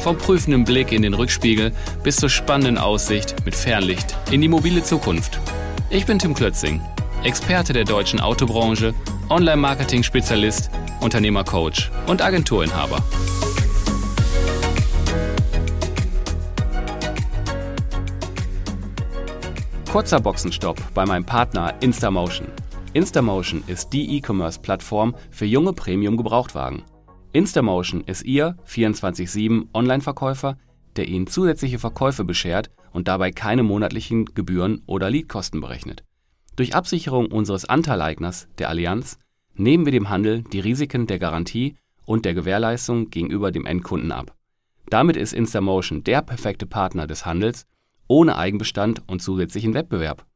Vom prüfenden Blick in den Rückspiegel bis zur spannenden Aussicht mit Fernlicht in die mobile Zukunft. Ich bin Tim Klötzing, Experte der deutschen Autobranche, Online-Marketing-Spezialist, Unternehmercoach und Agenturinhaber. Kurzer Boxenstopp bei meinem Partner Instamotion. Instamotion ist die E-Commerce-Plattform für junge Premium-Gebrauchtwagen. Instamotion ist Ihr 24-7 Online-Verkäufer, der Ihnen zusätzliche Verkäufe beschert und dabei keine monatlichen Gebühren oder Leadkosten berechnet. Durch Absicherung unseres Anteileigners, der Allianz, nehmen wir dem Handel die Risiken der Garantie und der Gewährleistung gegenüber dem Endkunden ab. Damit ist Instamotion der perfekte Partner des Handels ohne Eigenbestand und zusätzlichen Wettbewerb.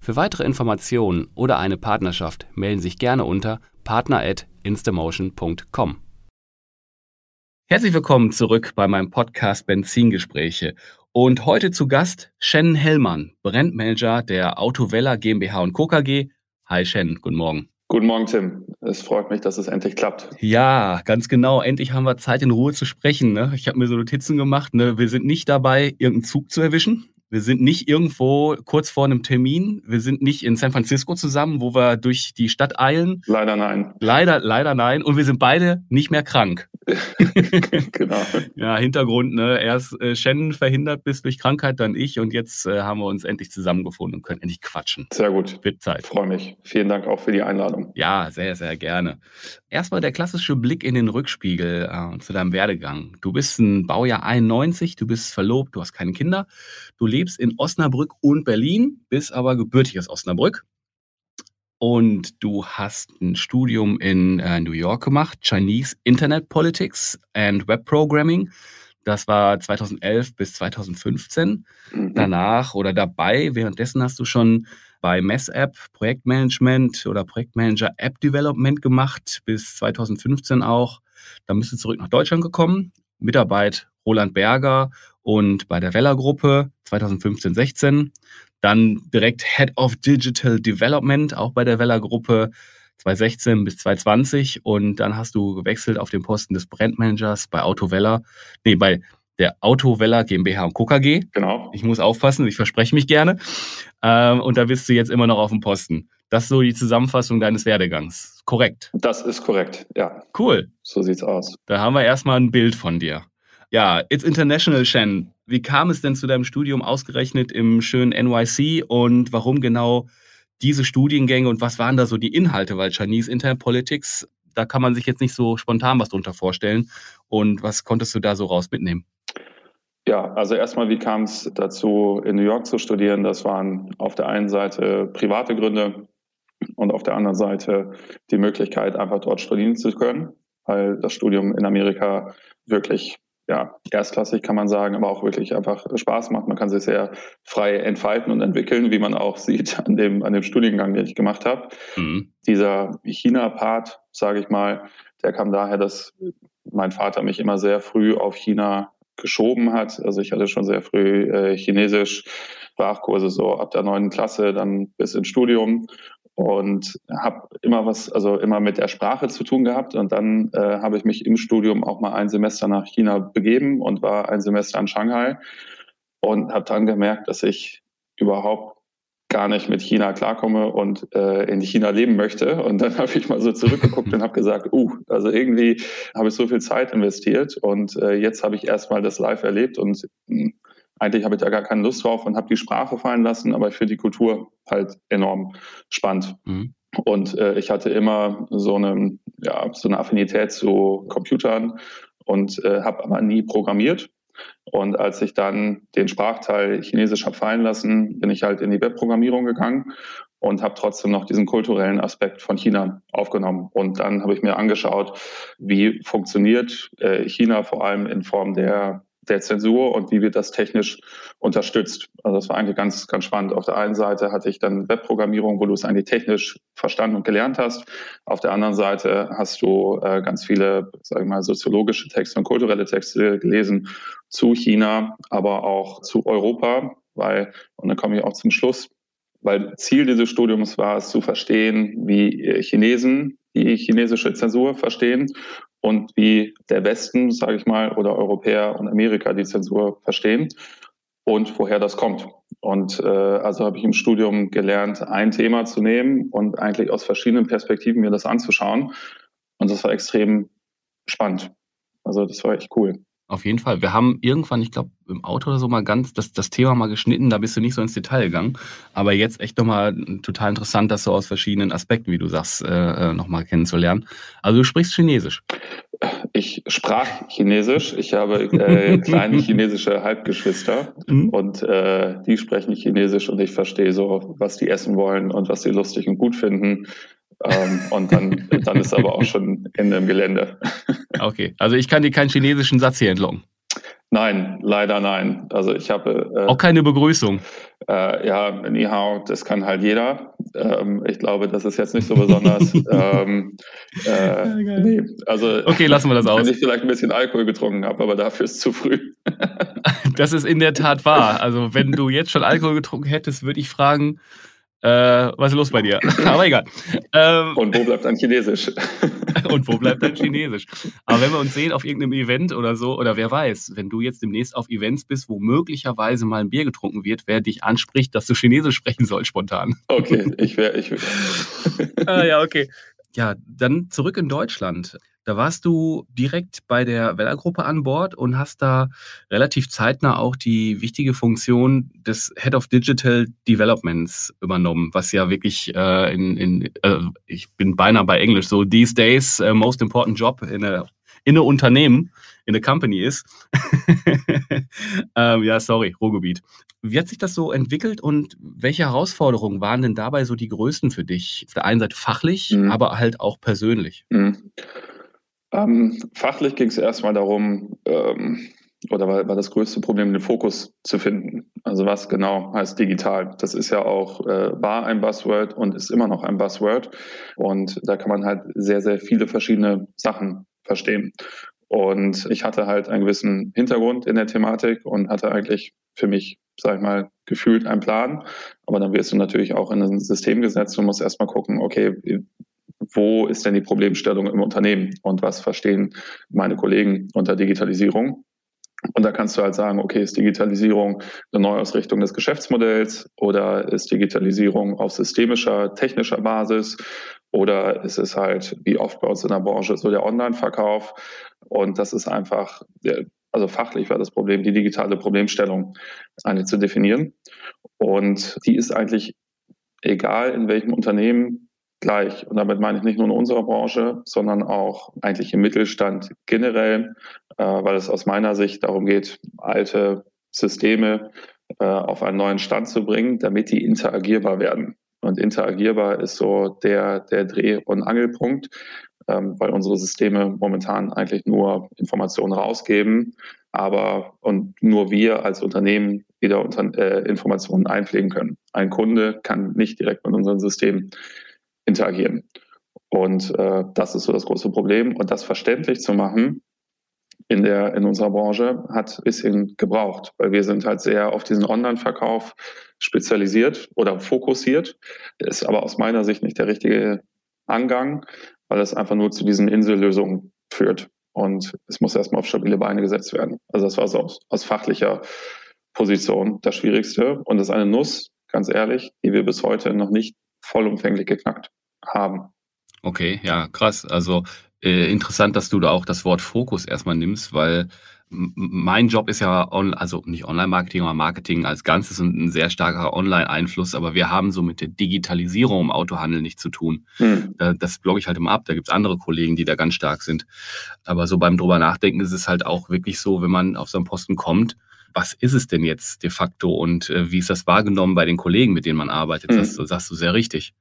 Für weitere Informationen oder eine Partnerschaft melden Sie sich gerne unter partner@instamotion.com. Herzlich willkommen zurück bei meinem Podcast Benzingespräche. Und heute zu Gast Shannon Hellmann, Brandmanager der Autovella GmbH und Co. KG. Hi Shannon, guten Morgen. Guten Morgen, Tim. Es freut mich, dass es endlich klappt. Ja, ganz genau. Endlich haben wir Zeit, in Ruhe zu sprechen. Ne? Ich habe mir so Notizen gemacht. Ne? Wir sind nicht dabei, irgendeinen Zug zu erwischen. Wir sind nicht irgendwo kurz vor einem Termin. Wir sind nicht in San Francisco zusammen, wo wir durch die Stadt eilen. Leider nein. Leider, leider nein. Und wir sind beide nicht mehr krank. genau. Ja, Hintergrund, ne? Erst äh, Shannon verhindert bis durch Krankheit, dann ich und jetzt äh, haben wir uns endlich zusammengefunden und können endlich quatschen. Sehr gut. Wird Zeit. Freue mich. Vielen Dank auch für die Einladung. Ja, sehr, sehr gerne. Erstmal der klassische Blick in den Rückspiegel äh, zu deinem Werdegang. Du bist ein Baujahr 91, du bist verlobt, du hast keine Kinder. Du lebst in Osnabrück und Berlin, bist aber gebürtig aus Osnabrück. Und du hast ein Studium in äh, New York gemacht, Chinese Internet Politics and Web Programming. Das war 2011 bis 2015. Mhm. Danach oder dabei, währenddessen hast du schon bei MessApp Projektmanagement oder Projektmanager App Development gemacht, bis 2015 auch. Dann bist du zurück nach Deutschland gekommen. Mitarbeit Roland Berger und bei der Weller Gruppe 2015, 16. Dann direkt Head of Digital Development, auch bei der Weller Gruppe 2016 bis 2020. Und dann hast du gewechselt auf den Posten des Brandmanagers bei Auto Weller, nee, bei der Auto Weller GmbH und Co. KG. Genau. Ich muss aufpassen, ich verspreche mich gerne. Ähm, und da bist du jetzt immer noch auf dem Posten. Das ist so die Zusammenfassung deines Werdegangs. Korrekt. Das ist korrekt, ja. Cool. So sieht's aus. Da haben wir erstmal ein Bild von dir. Ja, It's International, Shen. Wie kam es denn zu deinem Studium ausgerechnet im schönen NYC und warum genau diese Studiengänge und was waren da so die Inhalte? Weil Chinese Internet Politics, da kann man sich jetzt nicht so spontan was drunter vorstellen. Und was konntest du da so raus mitnehmen? Ja, also erstmal, wie kam es dazu, in New York zu studieren? Das waren auf der einen Seite private Gründe und auf der anderen Seite die Möglichkeit, einfach dort studieren zu können, weil das Studium in Amerika wirklich ja, erstklassig kann man sagen, aber auch wirklich einfach Spaß macht. Man kann sich sehr frei entfalten und entwickeln, wie man auch sieht an dem, an dem Studiengang, den ich gemacht habe. Mhm. Dieser China-Part, sage ich mal, der kam daher, dass mein Vater mich immer sehr früh auf China geschoben hat. Also ich hatte schon sehr früh äh, Chinesisch, Sprachkurse so ab der neunten Klasse, dann bis ins Studium und habe immer was, also immer mit der Sprache zu tun gehabt. Und dann äh, habe ich mich im Studium auch mal ein Semester nach China begeben und war ein Semester in Shanghai und habe dann gemerkt, dass ich überhaupt gar nicht mit China klarkomme und äh, in China leben möchte. Und dann habe ich mal so zurückgeguckt und habe gesagt, uh, also irgendwie habe ich so viel Zeit investiert und äh, jetzt habe ich erstmal das live erlebt und hm, eigentlich habe ich da gar keine Lust drauf und habe die Sprache fallen lassen, aber ich finde die Kultur halt enorm spannend. Mhm. Und äh, ich hatte immer so eine, ja, so eine Affinität zu Computern und äh, habe aber nie programmiert. Und als ich dann den Sprachteil Chinesisch habe fallen lassen, bin ich halt in die Webprogrammierung gegangen und habe trotzdem noch diesen kulturellen Aspekt von China aufgenommen. Und dann habe ich mir angeschaut, wie funktioniert äh, China vor allem in Form der der Zensur und wie wird das technisch unterstützt. Also das war eigentlich ganz, ganz spannend. Auf der einen Seite hatte ich dann Webprogrammierung, wo du es eigentlich technisch verstanden und gelernt hast. Auf der anderen Seite hast du äh, ganz viele, sage ich mal, soziologische Texte und kulturelle Texte gelesen zu China, aber auch zu Europa, weil, und dann komme ich auch zum Schluss, weil Ziel dieses Studiums war es zu verstehen, wie Chinesen die chinesische Zensur verstehen und wie der Westen, sage ich mal, oder Europäer und Amerika die Zensur verstehen und woher das kommt. Und äh, also habe ich im Studium gelernt, ein Thema zu nehmen und eigentlich aus verschiedenen Perspektiven mir das anzuschauen. Und das war extrem spannend. Also das war echt cool. Auf jeden Fall. Wir haben irgendwann, ich glaube, im Auto oder so mal ganz das, das Thema mal geschnitten, da bist du nicht so ins Detail gegangen. Aber jetzt echt nochmal total interessant, das so aus verschiedenen Aspekten, wie du sagst, äh, äh nochmal kennenzulernen. Also du sprichst Chinesisch. Ich sprach Chinesisch. Ich habe äh, kleine chinesische Halbgeschwister mhm. und äh, die sprechen Chinesisch und ich verstehe so, was die essen wollen und was sie lustig und gut finden. Ähm, und dann, dann ist aber auch schon Ende im Gelände. Okay, also ich kann dir keinen chinesischen Satz hier entlocken. Nein, leider nein. Also ich habe äh, auch keine Begrüßung. Äh, ja, Ni Hao, das kann halt jeder. Ähm, ich glaube, das ist jetzt nicht so besonders. ähm, äh, nee, also okay, lassen wir das aus. Wenn ich vielleicht ein bisschen Alkohol getrunken habe, aber dafür ist es zu früh. das ist in der Tat wahr. Also wenn du jetzt schon Alkohol getrunken hättest, würde ich fragen, äh, was ist los bei dir? Aber egal. Ähm, und wo bleibt dein Chinesisch? und wo bleibt dein Chinesisch? Aber wenn wir uns sehen auf irgendeinem Event oder so, oder wer weiß, wenn du jetzt demnächst auf Events bist, wo möglicherweise mal ein Bier getrunken wird, wer dich anspricht, dass du Chinesisch sprechen sollst spontan. Okay, ich wäre. Ich wär. ah, ja, okay. Ja, dann zurück in Deutschland. Da warst du direkt bei der Weller-Gruppe an Bord und hast da relativ zeitnah auch die wichtige Funktion des Head of Digital Developments übernommen, was ja wirklich äh, in, in äh, ich bin beinahe bei Englisch so these days uh, most important job in a in a Unternehmen, in a company ist. ähm, ja, sorry, Ruhrgebiet. Wie hat sich das so entwickelt und welche Herausforderungen waren denn dabei so die größten für dich? Auf der einen Seite fachlich, mhm. aber halt auch persönlich. Mhm. Ähm, fachlich ging es erstmal darum, ähm, oder war, war das größte Problem, den Fokus zu finden. Also was genau heißt digital? Das ist ja auch, äh, war ein Buzzword und ist immer noch ein Buzzword. Und da kann man halt sehr, sehr viele verschiedene Sachen verstehen. Und ich hatte halt einen gewissen Hintergrund in der Thematik und hatte eigentlich für mich, sag ich mal, gefühlt einen Plan. Aber dann wirst du natürlich auch in ein System gesetzt und musst erstmal gucken, okay, wo ist denn die Problemstellung im Unternehmen und was verstehen meine Kollegen unter Digitalisierung. Und da kannst du halt sagen, okay, ist Digitalisierung eine Neuausrichtung des Geschäftsmodells oder ist Digitalisierung auf systemischer, technischer Basis oder ist es halt, wie oft bei uns in der Branche, so der Online-Verkauf. Und das ist einfach, also fachlich war das Problem, die digitale Problemstellung eigentlich zu definieren. Und die ist eigentlich egal, in welchem Unternehmen gleich. Und damit meine ich nicht nur in unserer Branche, sondern auch eigentlich im Mittelstand generell, äh, weil es aus meiner Sicht darum geht, alte Systeme äh, auf einen neuen Stand zu bringen, damit die interagierbar werden. Und interagierbar ist so der, der Dreh- und Angelpunkt, ähm, weil unsere Systeme momentan eigentlich nur Informationen rausgeben, aber und nur wir als Unternehmen wieder unter, äh, Informationen einpflegen können. Ein Kunde kann nicht direkt mit unserem System interagieren. Und äh, das ist so das große Problem. Und das verständlich zu machen in, der, in unserer Branche hat ein bisschen gebraucht, weil wir sind halt sehr auf diesen Online-Verkauf spezialisiert oder fokussiert. Ist aber aus meiner Sicht nicht der richtige Angang, weil es einfach nur zu diesen Insellösungen führt. Und es muss erstmal auf stabile Beine gesetzt werden. Also das war so aus, aus fachlicher Position das Schwierigste. Und das ist eine Nuss, ganz ehrlich, die wir bis heute noch nicht vollumfänglich geknackt haben. Okay, ja, krass. Also äh, interessant, dass du da auch das Wort Fokus erstmal nimmst, weil mein Job ist ja, on, also nicht Online-Marketing, aber Marketing als Ganzes und ein sehr starker Online-Einfluss, aber wir haben so mit der Digitalisierung im Autohandel nichts zu tun. Hm. Das blogge ich halt immer ab. Da gibt's andere Kollegen, die da ganz stark sind. Aber so beim drüber nachdenken ist es halt auch wirklich so, wenn man auf so einen Posten kommt, was ist es denn jetzt de facto und äh, wie ist das wahrgenommen bei den Kollegen, mit denen man arbeitet? Das, das sagst du sehr richtig.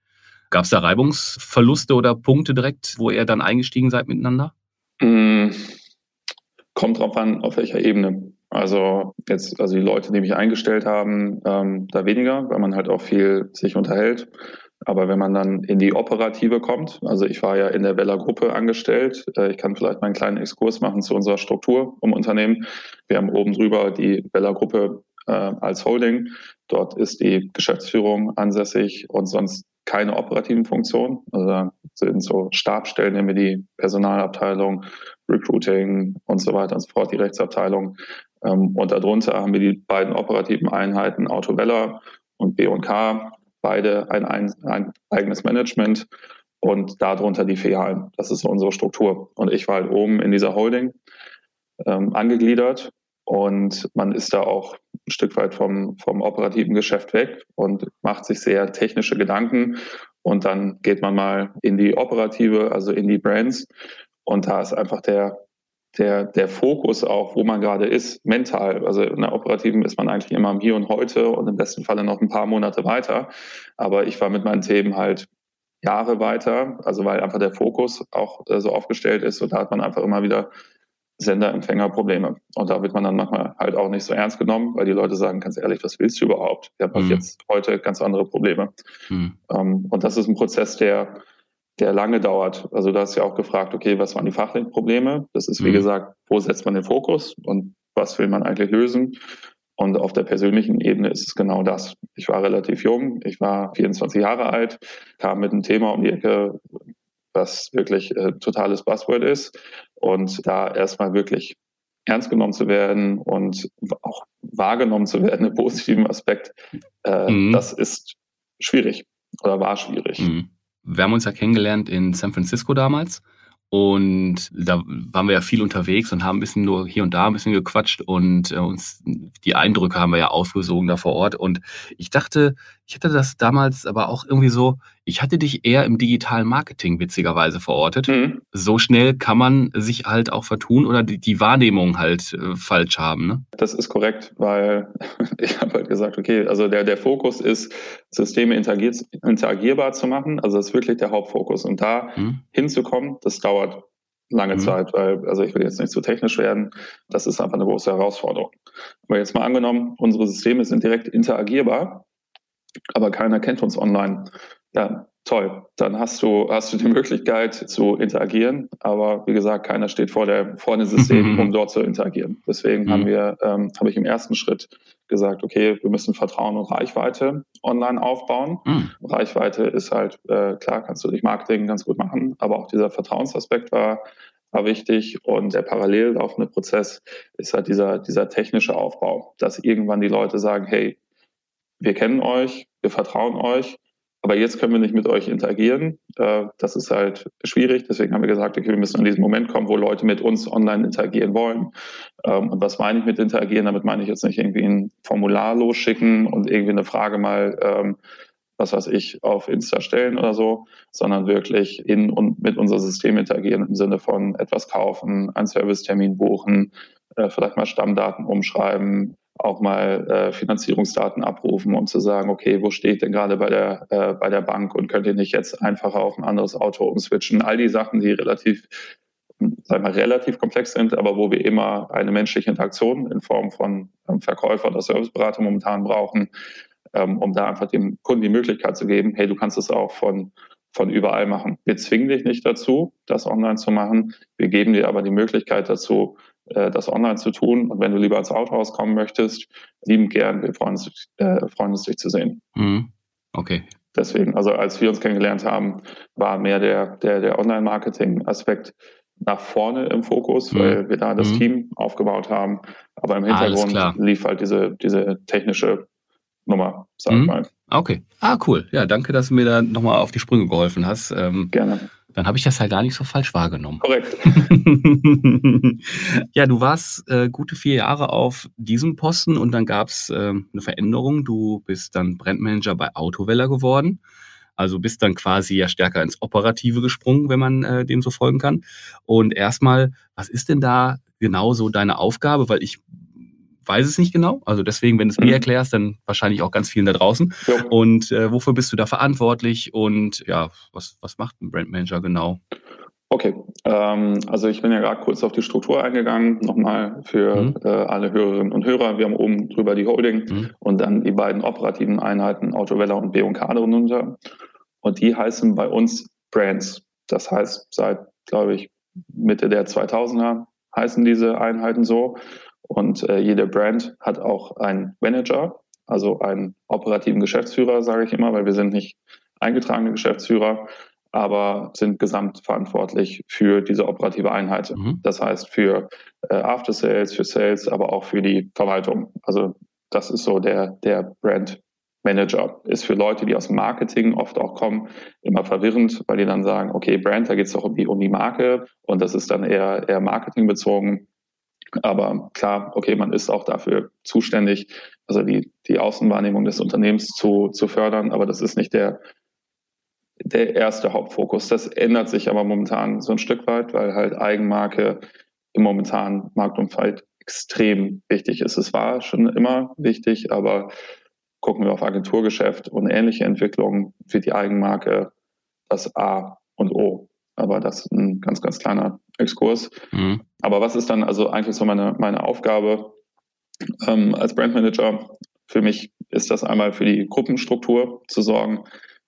Gab es da Reibungsverluste oder Punkte direkt, wo ihr dann eingestiegen seid miteinander? Mhm. Kommt drauf an, auf welcher Ebene. Also jetzt, also die Leute, die mich eingestellt haben, ähm, da weniger, weil man halt auch viel sich unterhält. Aber wenn man dann in die Operative kommt, also ich war ja in der Weller Gruppe angestellt, äh, ich kann vielleicht mal einen kleinen Exkurs machen zu unserer Struktur im Unternehmen. Wir haben oben drüber die Weller Gruppe äh, als Holding. Dort ist die Geschäftsführung ansässig und sonst keine operativen Funktionen. Also da sind so Stabstellen, nehmen wir die Personalabteilung, Recruiting und so weiter und so fort, die Rechtsabteilung. Ähm, und darunter haben wir die beiden operativen Einheiten Auto Weller und B&K beide ein, ein, ein eigenes Management und darunter die Filialen. Das ist unsere Struktur. Und ich war halt oben in dieser Holding ähm, angegliedert und man ist da auch ein Stück weit vom, vom operativen Geschäft weg und macht sich sehr technische Gedanken. Und dann geht man mal in die operative, also in die Brands. Und da ist einfach der, der, der Fokus auch, wo man gerade ist, mental. Also in der Operativen ist man eigentlich immer am Hier und Heute und im besten Falle noch ein paar Monate weiter. Aber ich war mit meinen Themen halt Jahre weiter, also weil einfach der Fokus auch äh, so aufgestellt ist und da hat man einfach immer wieder Sender-Empfänger-Probleme. Und da wird man dann manchmal halt auch nicht so ernst genommen, weil die Leute sagen, ganz ehrlich, was willst du überhaupt? Wir haben mhm. jetzt heute ganz andere Probleme. Mhm. Um, und das ist ein Prozess, der der lange dauert. Also du hast ja auch gefragt, okay, was waren die fachlichen Probleme? Das ist, wie mhm. gesagt, wo setzt man den Fokus und was will man eigentlich lösen? Und auf der persönlichen Ebene ist es genau das. Ich war relativ jung, ich war 24 Jahre alt, kam mit einem Thema um die Ecke, was wirklich äh, totales Buzzword ist. Und da erstmal wirklich ernst genommen zu werden und auch wahrgenommen zu werden im positiven Aspekt, äh, mhm. das ist schwierig oder war schwierig. Mhm wir haben uns ja kennengelernt in San Francisco damals. Und da waren wir ja viel unterwegs und haben ein bisschen nur hier und da ein bisschen gequatscht und äh, uns die Eindrücke haben wir ja aufgesogen da vor Ort. Und ich dachte, ich hatte das damals aber auch irgendwie so, ich hatte dich eher im digitalen Marketing witzigerweise verortet. Mhm. So schnell kann man sich halt auch vertun oder die, die Wahrnehmung halt äh, falsch haben. Ne? Das ist korrekt, weil ich habe halt gesagt, okay, also der, der Fokus ist, Systeme interagier interagierbar zu machen. Also das ist wirklich der Hauptfokus. Und da mhm. hinzukommen, das dauert lange mhm. Zeit, weil, also ich will jetzt nicht zu technisch werden, das ist einfach eine große Herausforderung. Aber jetzt mal angenommen, unsere Systeme sind direkt interagierbar, aber keiner kennt uns online. Ja, toll. Dann hast du, hast du die Möglichkeit zu interagieren. Aber wie gesagt, keiner steht vor, der, vor dem System, um dort zu interagieren. Deswegen haben mhm. wir, ähm, habe ich im ersten Schritt gesagt, okay, wir müssen Vertrauen und Reichweite online aufbauen. Mhm. Reichweite ist halt, äh, klar, kannst du durch Marketing ganz gut machen, aber auch dieser Vertrauensaspekt war, war wichtig und der parallel laufende Prozess ist halt dieser, dieser technische Aufbau, dass irgendwann die Leute sagen, hey, wir kennen euch, wir vertrauen euch, aber jetzt können wir nicht mit euch interagieren. Äh, das ist halt schwierig. Deswegen haben wir gesagt, okay, wir müssen an diesen Moment kommen, wo Leute mit uns online interagieren wollen. Ähm, und was meine ich mit interagieren? Damit meine ich jetzt nicht irgendwie ein Formular losschicken und irgendwie eine Frage mal, ähm, was weiß ich, auf Insta stellen oder so, sondern wirklich in und mit unser System interagieren im Sinne von etwas kaufen, einen Servicetermin buchen, äh, vielleicht mal Stammdaten umschreiben, auch mal äh, Finanzierungsdaten abrufen, um zu sagen, okay, wo steht denn gerade bei der, äh, bei der Bank und könnt ihr nicht jetzt einfacher auf ein anderes Auto umswitchen? All die Sachen, die relativ, sagen wir, relativ komplex sind, aber wo wir immer eine menschliche Interaktion in Form von ähm, Verkäufer oder Serviceberater momentan brauchen, ähm, um da einfach dem Kunden die Möglichkeit zu geben, hey, du kannst es auch von von überall machen. Wir zwingen dich nicht dazu, das online zu machen. Wir geben dir aber die Möglichkeit dazu, äh, das online zu tun. Und wenn du lieber als Autohaus kommen möchtest, lieben gern, wir freuen uns, äh, freuen uns dich zu sehen. Mhm. Okay. Deswegen, also als wir uns kennengelernt haben, war mehr der, der, der Online-Marketing-Aspekt nach vorne im Fokus, mhm. weil wir da das mhm. Team aufgebaut haben. Aber im Hintergrund lief halt diese, diese technische Nummer, sag mhm. mal. Okay. Ah, cool. Ja, danke, dass du mir da nochmal auf die Sprünge geholfen hast. Ähm, Gerne. Dann habe ich das halt gar nicht so falsch wahrgenommen. Korrekt. ja, du warst äh, gute vier Jahre auf diesem Posten und dann gab es äh, eine Veränderung. Du bist dann Brandmanager bei Autoweller geworden. Also bist dann quasi ja stärker ins Operative gesprungen, wenn man äh, dem so folgen kann. Und erstmal, was ist denn da genau so deine Aufgabe? Weil ich weiß es nicht genau. Also deswegen, wenn du es mir mhm. erklärst, dann wahrscheinlich auch ganz vielen da draußen. Ja. Und äh, wofür bist du da verantwortlich und ja, was, was macht ein Brandmanager genau? Okay, ähm, also ich bin ja gerade kurz auf die Struktur eingegangen, nochmal für mhm. äh, alle Hörerinnen und Hörer. Wir haben oben drüber die Holding mhm. und dann die beiden operativen Einheiten Autowella und B&K darunter. Und die heißen bei uns Brands. Das heißt, seit, glaube ich, Mitte der 2000er heißen diese Einheiten so. Und äh, jede Brand hat auch einen Manager, also einen operativen Geschäftsführer, sage ich immer, weil wir sind nicht eingetragene Geschäftsführer, aber sind gesamtverantwortlich für diese operative Einheit. Mhm. Das heißt für äh, After Sales, für Sales, aber auch für die Verwaltung. Also das ist so der, der Brand Manager. Ist für Leute, die aus dem Marketing oft auch kommen, immer verwirrend, weil die dann sagen, okay, Brand, da geht es doch um die, um die Marke und das ist dann eher, eher marketingbezogen. Aber klar, okay, man ist auch dafür zuständig, also die, die Außenwahrnehmung des Unternehmens zu, zu fördern, aber das ist nicht der, der erste Hauptfokus. Das ändert sich aber momentan so ein Stück weit, weil halt Eigenmarke im momentanen Marktumfeld extrem wichtig ist. Es war schon immer wichtig, aber gucken wir auf Agenturgeschäft und ähnliche Entwicklungen, wird die Eigenmarke das A und O. Aber das ist ein ganz, ganz kleiner Exkurs. Mhm. Aber was ist dann also eigentlich so meine, meine Aufgabe ähm, als Brandmanager? Für mich ist das einmal für die Gruppenstruktur zu sorgen,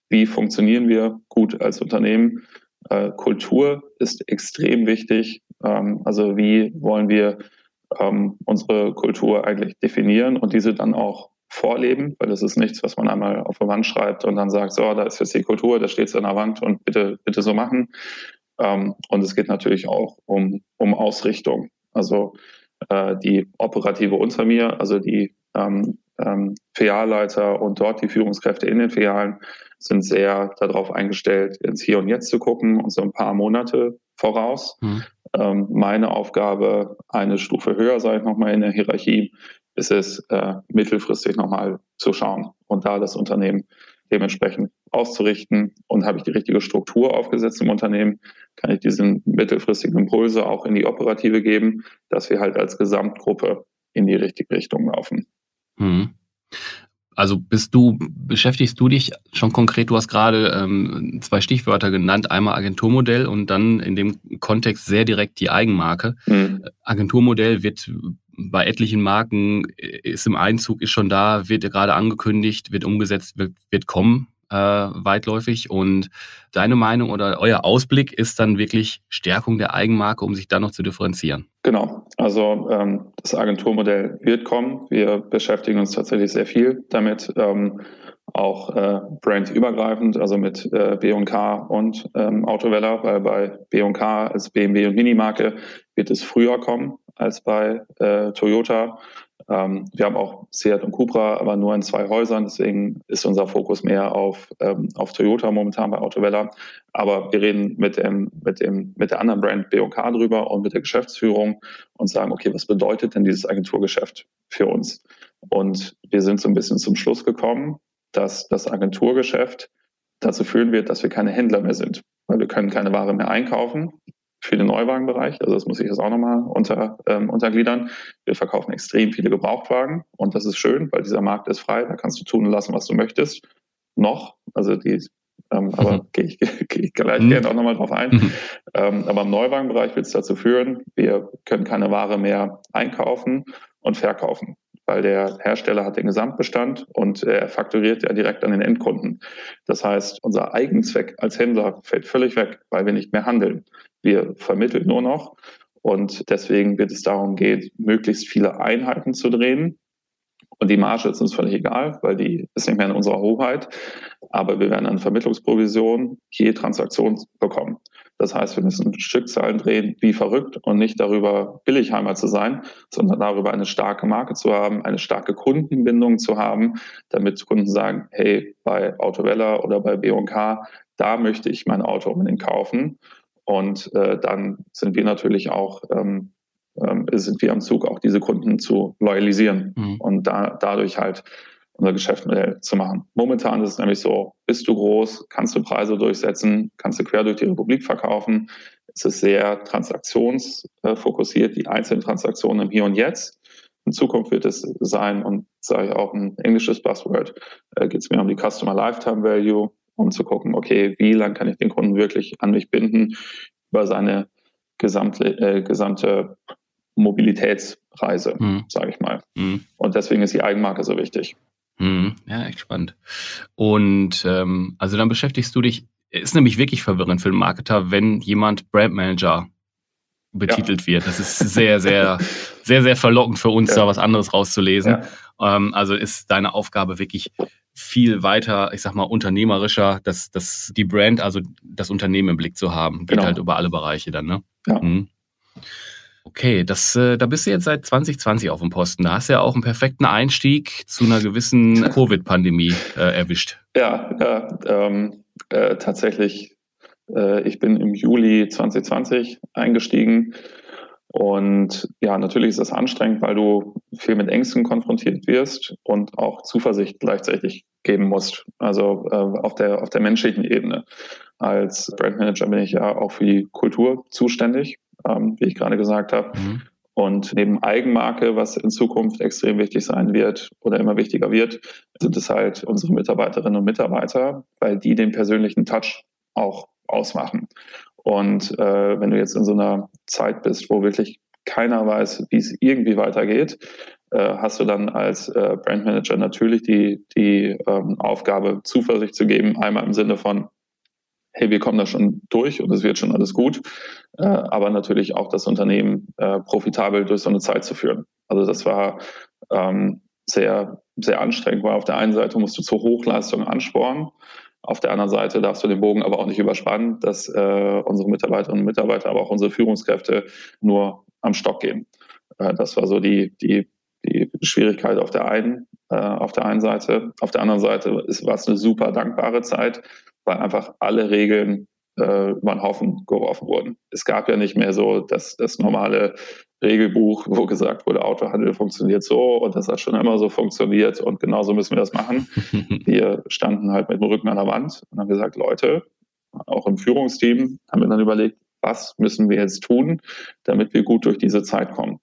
wie funktionieren wir gut als Unternehmen. Äh, Kultur ist extrem wichtig. Ähm, also wie wollen wir ähm, unsere Kultur eigentlich definieren und diese dann auch vorleben, weil das ist nichts, was man einmal auf der Wand schreibt und dann sagt, so, da ist jetzt die Kultur, da steht es an der Wand und bitte, bitte so machen. Ähm, und es geht natürlich auch um, um Ausrichtung. Also äh, die operative unter mir, also die ähm, ähm, Filialleiter und dort die Führungskräfte in den Filialen sind sehr darauf eingestellt, ins Hier und Jetzt zu gucken und so ein paar Monate voraus. Mhm. Ähm, meine Aufgabe, eine Stufe höher, sage ich nochmal in der Hierarchie, ist es äh, mittelfristig nochmal zu schauen und da das Unternehmen dementsprechend auszurichten. Und habe ich die richtige Struktur aufgesetzt im Unternehmen, kann ich diesen mittelfristigen Impulse auch in die Operative geben, dass wir halt als Gesamtgruppe in die richtige Richtung laufen. Hm. Also bist du, beschäftigst du dich schon konkret, du hast gerade ähm, zwei Stichwörter genannt, einmal Agenturmodell und dann in dem Kontext sehr direkt die Eigenmarke. Mhm. Agenturmodell wird bei etlichen Marken äh, ist im Einzug, ist schon da, wird gerade angekündigt, wird umgesetzt, wird, wird kommen äh, weitläufig. Und deine Meinung oder euer Ausblick ist dann wirklich Stärkung der Eigenmarke, um sich dann noch zu differenzieren? Genau, also ähm, das Agenturmodell wird kommen. Wir beschäftigen uns tatsächlich sehr viel damit. Ähm, auch äh, brandübergreifend, also mit äh, B&K und ähm, Autoweller, weil bei B&K als BMW und Minimarke wird es früher kommen als bei äh, Toyota. Ähm, wir haben auch Seat und Cupra, aber nur in zwei Häusern. Deswegen ist unser Fokus mehr auf, ähm, auf Toyota momentan bei Autovella. Aber wir reden mit, dem, mit, dem, mit der anderen Brand B&K drüber und mit der Geschäftsführung und sagen, okay, was bedeutet denn dieses Agenturgeschäft für uns? Und wir sind so ein bisschen zum Schluss gekommen, dass das Agenturgeschäft dazu führen wird, dass wir keine Händler mehr sind, weil wir können keine Ware mehr einkaufen für den Neuwagenbereich. Also das muss ich jetzt auch nochmal unter, ähm, untergliedern. Wir verkaufen extrem viele Gebrauchtwagen und das ist schön, weil dieser Markt ist frei. Da kannst du tun und lassen, was du möchtest. Noch, also die, ähm, mhm. aber gehe ich, geh ich gleich mhm. gerne auch nochmal drauf ein. Mhm. Ähm, aber im Neuwagenbereich wird es dazu führen, wir können keine Ware mehr einkaufen und verkaufen weil der Hersteller hat den Gesamtbestand und er fakturiert ja direkt an den Endkunden. Das heißt, unser Eigenzweck als Händler fällt völlig weg, weil wir nicht mehr handeln. Wir vermitteln nur noch. Und deswegen wird es darum gehen, möglichst viele Einheiten zu drehen. Und die Marge ist uns völlig egal, weil die ist nicht mehr in unserer Hoheit. Aber wir werden eine Vermittlungsprovision je Transaktion bekommen. Das heißt, wir müssen Stückzahlen drehen wie verrückt und nicht darüber, Billigheimer zu sein, sondern darüber eine starke Marke zu haben, eine starke Kundenbindung zu haben, damit Kunden sagen, hey, bei Autovella oder bei B&K, da möchte ich mein Auto unbedingt kaufen. Und äh, dann sind wir natürlich auch, ähm, ähm, sind wir am Zug, auch diese Kunden zu loyalisieren mhm. und da, dadurch halt unser Geschäftsmodell zu machen. Momentan ist es nämlich so, bist du groß, kannst du Preise durchsetzen, kannst du quer durch die Republik verkaufen. Es ist sehr transaktionsfokussiert, die einzelnen Transaktionen im Hier und Jetzt. In Zukunft wird es sein, und sage ich auch ein englisches Buzzword, äh, geht es mir um die Customer Lifetime Value um zu gucken, okay, wie lange kann ich den Kunden wirklich an mich binden? über seine gesamte, äh, gesamte Mobilitätsreise, mhm. sage ich mal. Mhm. Und deswegen ist die Eigenmarke so wichtig. Mhm. Ja, echt spannend. Und ähm, also dann beschäftigst du dich, ist nämlich wirklich verwirrend für einen Marketer, wenn jemand Brandmanager betitelt ja. wird. Das ist sehr, sehr, sehr, sehr verlockend für uns, ja. da was anderes rauszulesen. Ja. Ähm, also ist deine Aufgabe wirklich viel weiter, ich sag mal, unternehmerischer, dass, dass die Brand, also das Unternehmen im Blick zu haben. Geht genau. halt über alle Bereiche dann, ne? Ja. Mhm. Okay, das, äh, da bist du jetzt seit 2020 auf dem Posten. Da hast du ja auch einen perfekten Einstieg zu einer gewissen Covid-Pandemie äh, erwischt. Ja, ja ähm, äh, tatsächlich. Äh, ich bin im Juli 2020 eingestiegen. Und ja, natürlich ist das anstrengend, weil du viel mit Ängsten konfrontiert wirst und auch Zuversicht gleichzeitig geben musst. Also äh, auf, der, auf der menschlichen Ebene. Als Brandmanager bin ich ja auch für die Kultur zuständig ähm, wie ich gerade gesagt habe. Mhm. Und neben Eigenmarke, was in Zukunft extrem wichtig sein wird oder immer wichtiger wird, sind es halt unsere Mitarbeiterinnen und Mitarbeiter, weil die den persönlichen Touch auch ausmachen. Und äh, wenn du jetzt in so einer Zeit bist, wo wirklich keiner weiß, wie es irgendwie weitergeht, äh, hast du dann als äh, Brandmanager natürlich die, die ähm, Aufgabe, Zuversicht zu geben, einmal im Sinne von, hey, wir kommen da schon durch und es wird schon alles gut, äh, aber natürlich auch das Unternehmen äh, profitabel durch so eine Zeit zu führen. Also das war ähm, sehr, sehr anstrengend, weil auf der einen Seite musst du zur Hochleistung anspornen, auf der anderen Seite darfst du den Bogen aber auch nicht überspannen, dass äh, unsere Mitarbeiterinnen und Mitarbeiter, aber auch unsere Führungskräfte nur am Stock gehen. Äh, das war so die, die, die Schwierigkeit auf der einen, äh, auf der einen Seite. Auf der anderen Seite war es eine super dankbare Zeit, weil einfach alle Regeln äh, über den Haufen geworfen wurden. Es gab ja nicht mehr so das, das normale Regelbuch, wo gesagt wurde, Autohandel funktioniert so und das hat schon immer so funktioniert und genauso müssen wir das machen. wir standen halt mit dem Rücken an der Wand und haben gesagt, Leute, auch im Führungsteam haben wir dann überlegt, was müssen wir jetzt tun, damit wir gut durch diese Zeit kommen.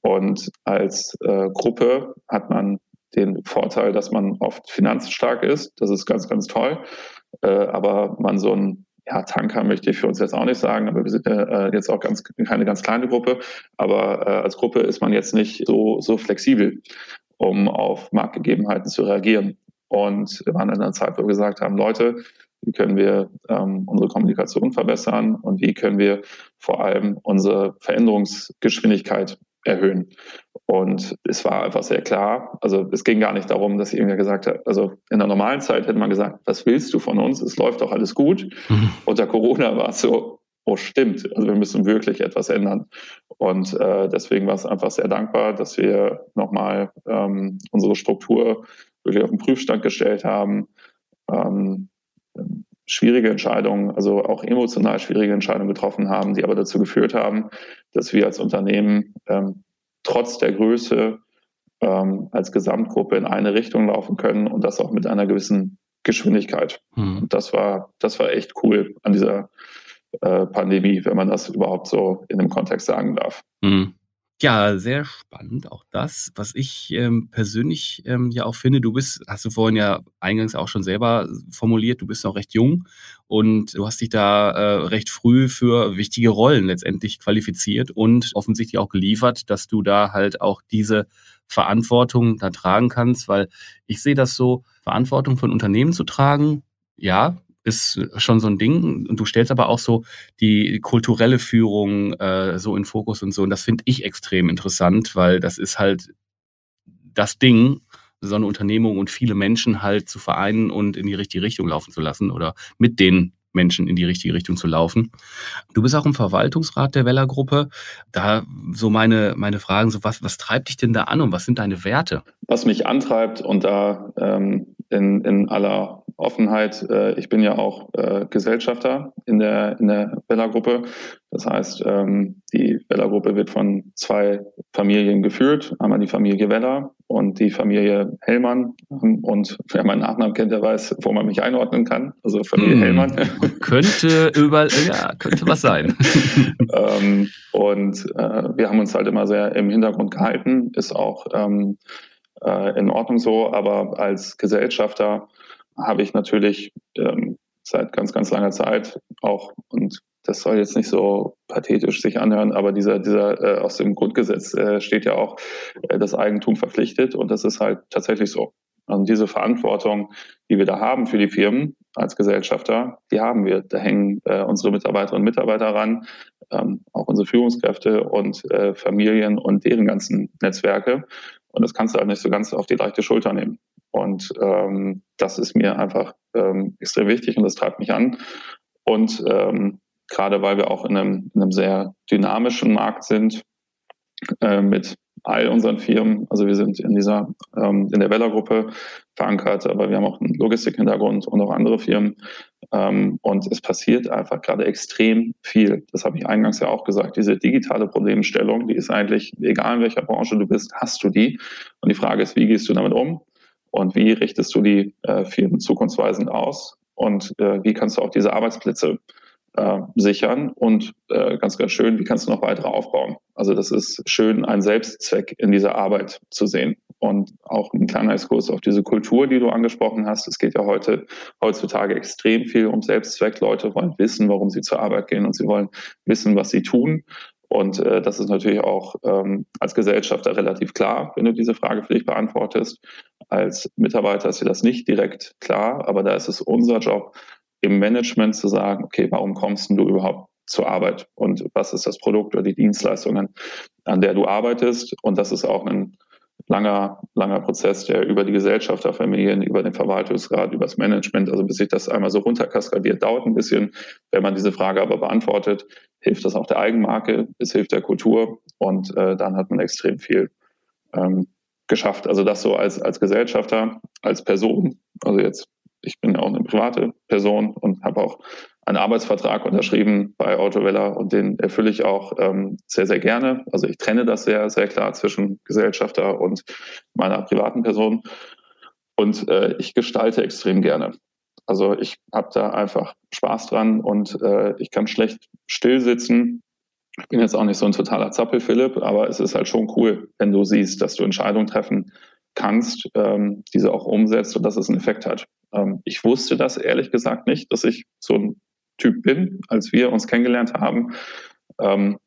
Und als äh, Gruppe hat man den Vorteil, dass man oft finanzstark ist. Das ist ganz, ganz toll. Äh, aber man so ein ja, Tanker möchte ich für uns jetzt auch nicht sagen, aber wir sind äh, jetzt auch ganz, keine ganz kleine Gruppe. Aber äh, als Gruppe ist man jetzt nicht so, so flexibel, um auf Marktgegebenheiten zu reagieren. Und wir waren in einer Zeit, wo wir gesagt haben, Leute, wie können wir ähm, unsere Kommunikation verbessern und wie können wir vor allem unsere Veränderungsgeschwindigkeit erhöhen. Und es war einfach sehr klar, also es ging gar nicht darum, dass irgendwer gesagt hat, also in der normalen Zeit hätte man gesagt, was willst du von uns? Es läuft doch alles gut. Mhm. Unter Corona war es so, oh stimmt, also wir müssen wirklich etwas ändern. Und äh, deswegen war es einfach sehr dankbar, dass wir nochmal ähm, unsere Struktur wirklich auf den Prüfstand gestellt haben. Ähm, schwierige Entscheidungen, also auch emotional schwierige Entscheidungen getroffen haben, die aber dazu geführt haben, dass wir als Unternehmen ähm, trotz der Größe ähm, als Gesamtgruppe in eine Richtung laufen können und das auch mit einer gewissen Geschwindigkeit. Mhm. Und das war, das war echt cool an dieser äh, Pandemie, wenn man das überhaupt so in dem Kontext sagen darf. Mhm. Ja, sehr spannend auch das, was ich ähm, persönlich ähm, ja auch finde. Du bist, hast du vorhin ja eingangs auch schon selber formuliert, du bist noch recht jung und du hast dich da äh, recht früh für wichtige Rollen letztendlich qualifiziert und offensichtlich auch geliefert, dass du da halt auch diese Verantwortung da tragen kannst, weil ich sehe das so, Verantwortung von Unternehmen zu tragen, ja, ist schon so ein Ding. Und du stellst aber auch so die kulturelle Führung äh, so in Fokus und so. Und das finde ich extrem interessant, weil das ist halt das Ding, so eine Unternehmung und viele Menschen halt zu vereinen und in die richtige Richtung laufen zu lassen oder mit den Menschen in die richtige Richtung zu laufen. Du bist auch im Verwaltungsrat der Weller Gruppe. Da so meine, meine Fragen, so was, was treibt dich denn da an und was sind deine Werte? Was mich antreibt und da ähm, in, in aller Offenheit. Äh, ich bin ja auch äh, Gesellschafter in der, in der Bella-Gruppe. Das heißt, ähm, die Bella-Gruppe wird von zwei Familien geführt. Einmal die Familie Weller und die Familie Hellmann. Und wer meinen Nachnamen kennt, der weiß, wo man mich einordnen kann. Also Familie hm, Hellmann. Könnte über, ja, könnte was sein. ähm, und äh, wir haben uns halt immer sehr im Hintergrund gehalten. Ist auch ähm, äh, in Ordnung so. Aber als Gesellschafter habe ich natürlich ähm, seit ganz, ganz langer Zeit auch und das soll jetzt nicht so pathetisch sich anhören, aber dieser, dieser äh, aus dem Grundgesetz äh, steht ja auch, äh, das Eigentum verpflichtet und das ist halt tatsächlich so. Und diese Verantwortung, die wir da haben für die Firmen als Gesellschafter, die haben wir. Da hängen äh, unsere Mitarbeiterinnen und Mitarbeiter ran, ähm, auch unsere Führungskräfte und äh, Familien und deren ganzen Netzwerke. Und das kannst du halt nicht so ganz auf die leichte Schulter nehmen. Und ähm, das ist mir einfach ähm, extrem wichtig und das treibt mich an. Und ähm, gerade weil wir auch in einem, in einem sehr dynamischen Markt sind, äh, mit all unseren Firmen. Also wir sind in dieser, ähm, in der Weller-Gruppe verankert, aber wir haben auch einen Logistik-Hintergrund und auch andere Firmen. Ähm, und es passiert einfach gerade extrem viel. Das habe ich eingangs ja auch gesagt. Diese digitale Problemstellung, die ist eigentlich, egal in welcher Branche du bist, hast du die. Und die Frage ist, wie gehst du damit um? Und wie richtest du die äh, Firmen zukunftsweisend aus? Und äh, wie kannst du auch diese Arbeitsplätze äh, sichern und äh, ganz, ganz schön, wie kannst du noch weitere aufbauen. Also das ist schön, einen Selbstzweck in dieser Arbeit zu sehen. Und auch ein kleiner Exkurs auf diese Kultur, die du angesprochen hast. Es geht ja heute, heutzutage extrem viel um Selbstzweck. Leute wollen wissen, warum sie zur Arbeit gehen und sie wollen wissen, was sie tun. Und äh, das ist natürlich auch ähm, als Gesellschafter relativ klar, wenn du diese Frage für dich beantwortest. Als Mitarbeiter ist dir das nicht direkt klar, aber da ist es unser Job, im Management zu sagen, okay, warum kommst du überhaupt zur Arbeit und was ist das Produkt oder die Dienstleistungen, an der du arbeitest. Und das ist auch ein langer, langer Prozess, der über die Gesellschafterfamilien, über den Verwaltungsrat, über das Management, also bis sich das einmal so runterkaskadiert, dauert ein bisschen. Wenn man diese Frage aber beantwortet, hilft das auch der Eigenmarke, es hilft der Kultur und äh, dann hat man extrem viel ähm, geschafft. Also das so als, als Gesellschafter, als Person, also jetzt ich bin ja auch eine private Person und habe auch einen Arbeitsvertrag unterschrieben bei Autoweller und den erfülle ich auch ähm, sehr, sehr gerne. Also ich trenne das sehr, sehr klar zwischen Gesellschafter und meiner privaten Person. Und äh, ich gestalte extrem gerne. Also ich habe da einfach Spaß dran und äh, ich kann schlecht still sitzen. Ich bin jetzt auch nicht so ein totaler Zappel, Philipp, aber es ist halt schon cool, wenn du siehst, dass du Entscheidungen treffen kannst, ähm, diese auch umsetzt und dass es einen Effekt hat. Ähm, ich wusste das ehrlich gesagt nicht, dass ich so ein Typ bin. Als wir uns kennengelernt haben, ähm,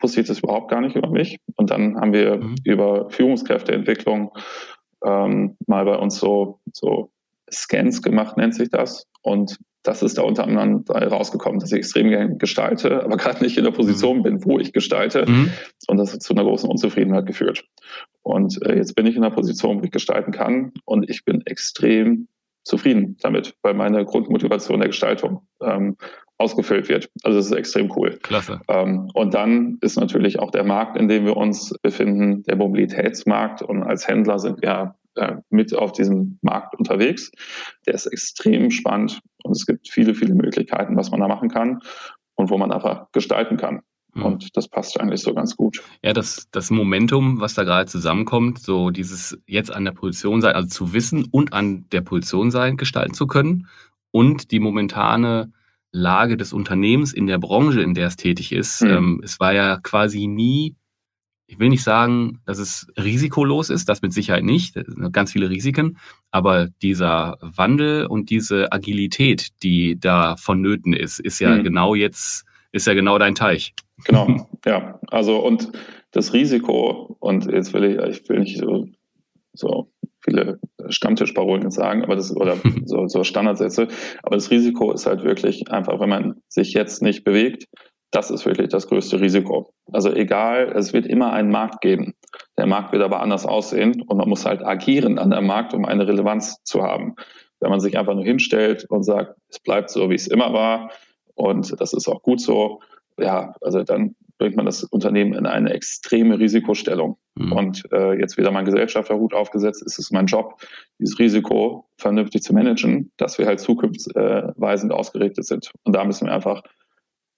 wusste ich das überhaupt gar nicht über mich. Und dann haben wir mhm. über Führungskräfteentwicklung ähm, mal bei uns so, so Scans gemacht, nennt sich das. Und das ist da unter anderem rausgekommen, dass ich extrem gerne gestalte, aber gerade nicht in der Position mhm. bin, wo ich gestalte. Mhm. Und das hat zu einer großen Unzufriedenheit geführt. Und äh, jetzt bin ich in einer Position, wo ich gestalten kann und ich bin extrem zufrieden damit, weil meine Grundmotivation der Gestaltung ähm, ausgefüllt wird. Also das ist extrem cool. Klasse. Ähm, und dann ist natürlich auch der Markt, in dem wir uns befinden, der Mobilitätsmarkt. Und als Händler sind wir äh, mit auf diesem Markt unterwegs. Der ist extrem spannend und es gibt viele, viele Möglichkeiten, was man da machen kann und wo man einfach gestalten kann. Mhm. Und das passt eigentlich so ganz gut. Ja, das, das Momentum, was da gerade zusammenkommt, so dieses jetzt an der Position sein, also zu wissen und an der Position sein, gestalten zu können und die momentane Lage des Unternehmens in der Branche, in der es tätig ist. Mhm. Ähm, es war ja quasi nie, ich will nicht sagen, dass es risikolos ist, das mit Sicherheit nicht, ganz viele Risiken, aber dieser Wandel und diese Agilität, die da vonnöten ist, ist ja mhm. genau jetzt, ist ja genau dein Teich. Genau, ja. Also und das Risiko, und jetzt will ich, ich will nicht so, so viele Stammtischparolen sagen, aber das, oder so, so Standardsätze, aber das Risiko ist halt wirklich einfach, wenn man sich jetzt nicht bewegt, das ist wirklich das größte Risiko. Also egal, es wird immer einen Markt geben. Der Markt wird aber anders aussehen und man muss halt agieren an dem Markt, um eine Relevanz zu haben. Wenn man sich einfach nur hinstellt und sagt, es bleibt so, wie es immer war und das ist auch gut so, ja, also dann bringt man das Unternehmen in eine extreme Risikostellung. Mhm. Und äh, jetzt wieder mein Gesellschafterhut aufgesetzt, ist es mein Job, dieses Risiko vernünftig zu managen, dass wir halt zukunftsweisend ausgerichtet sind. Und da müssen wir einfach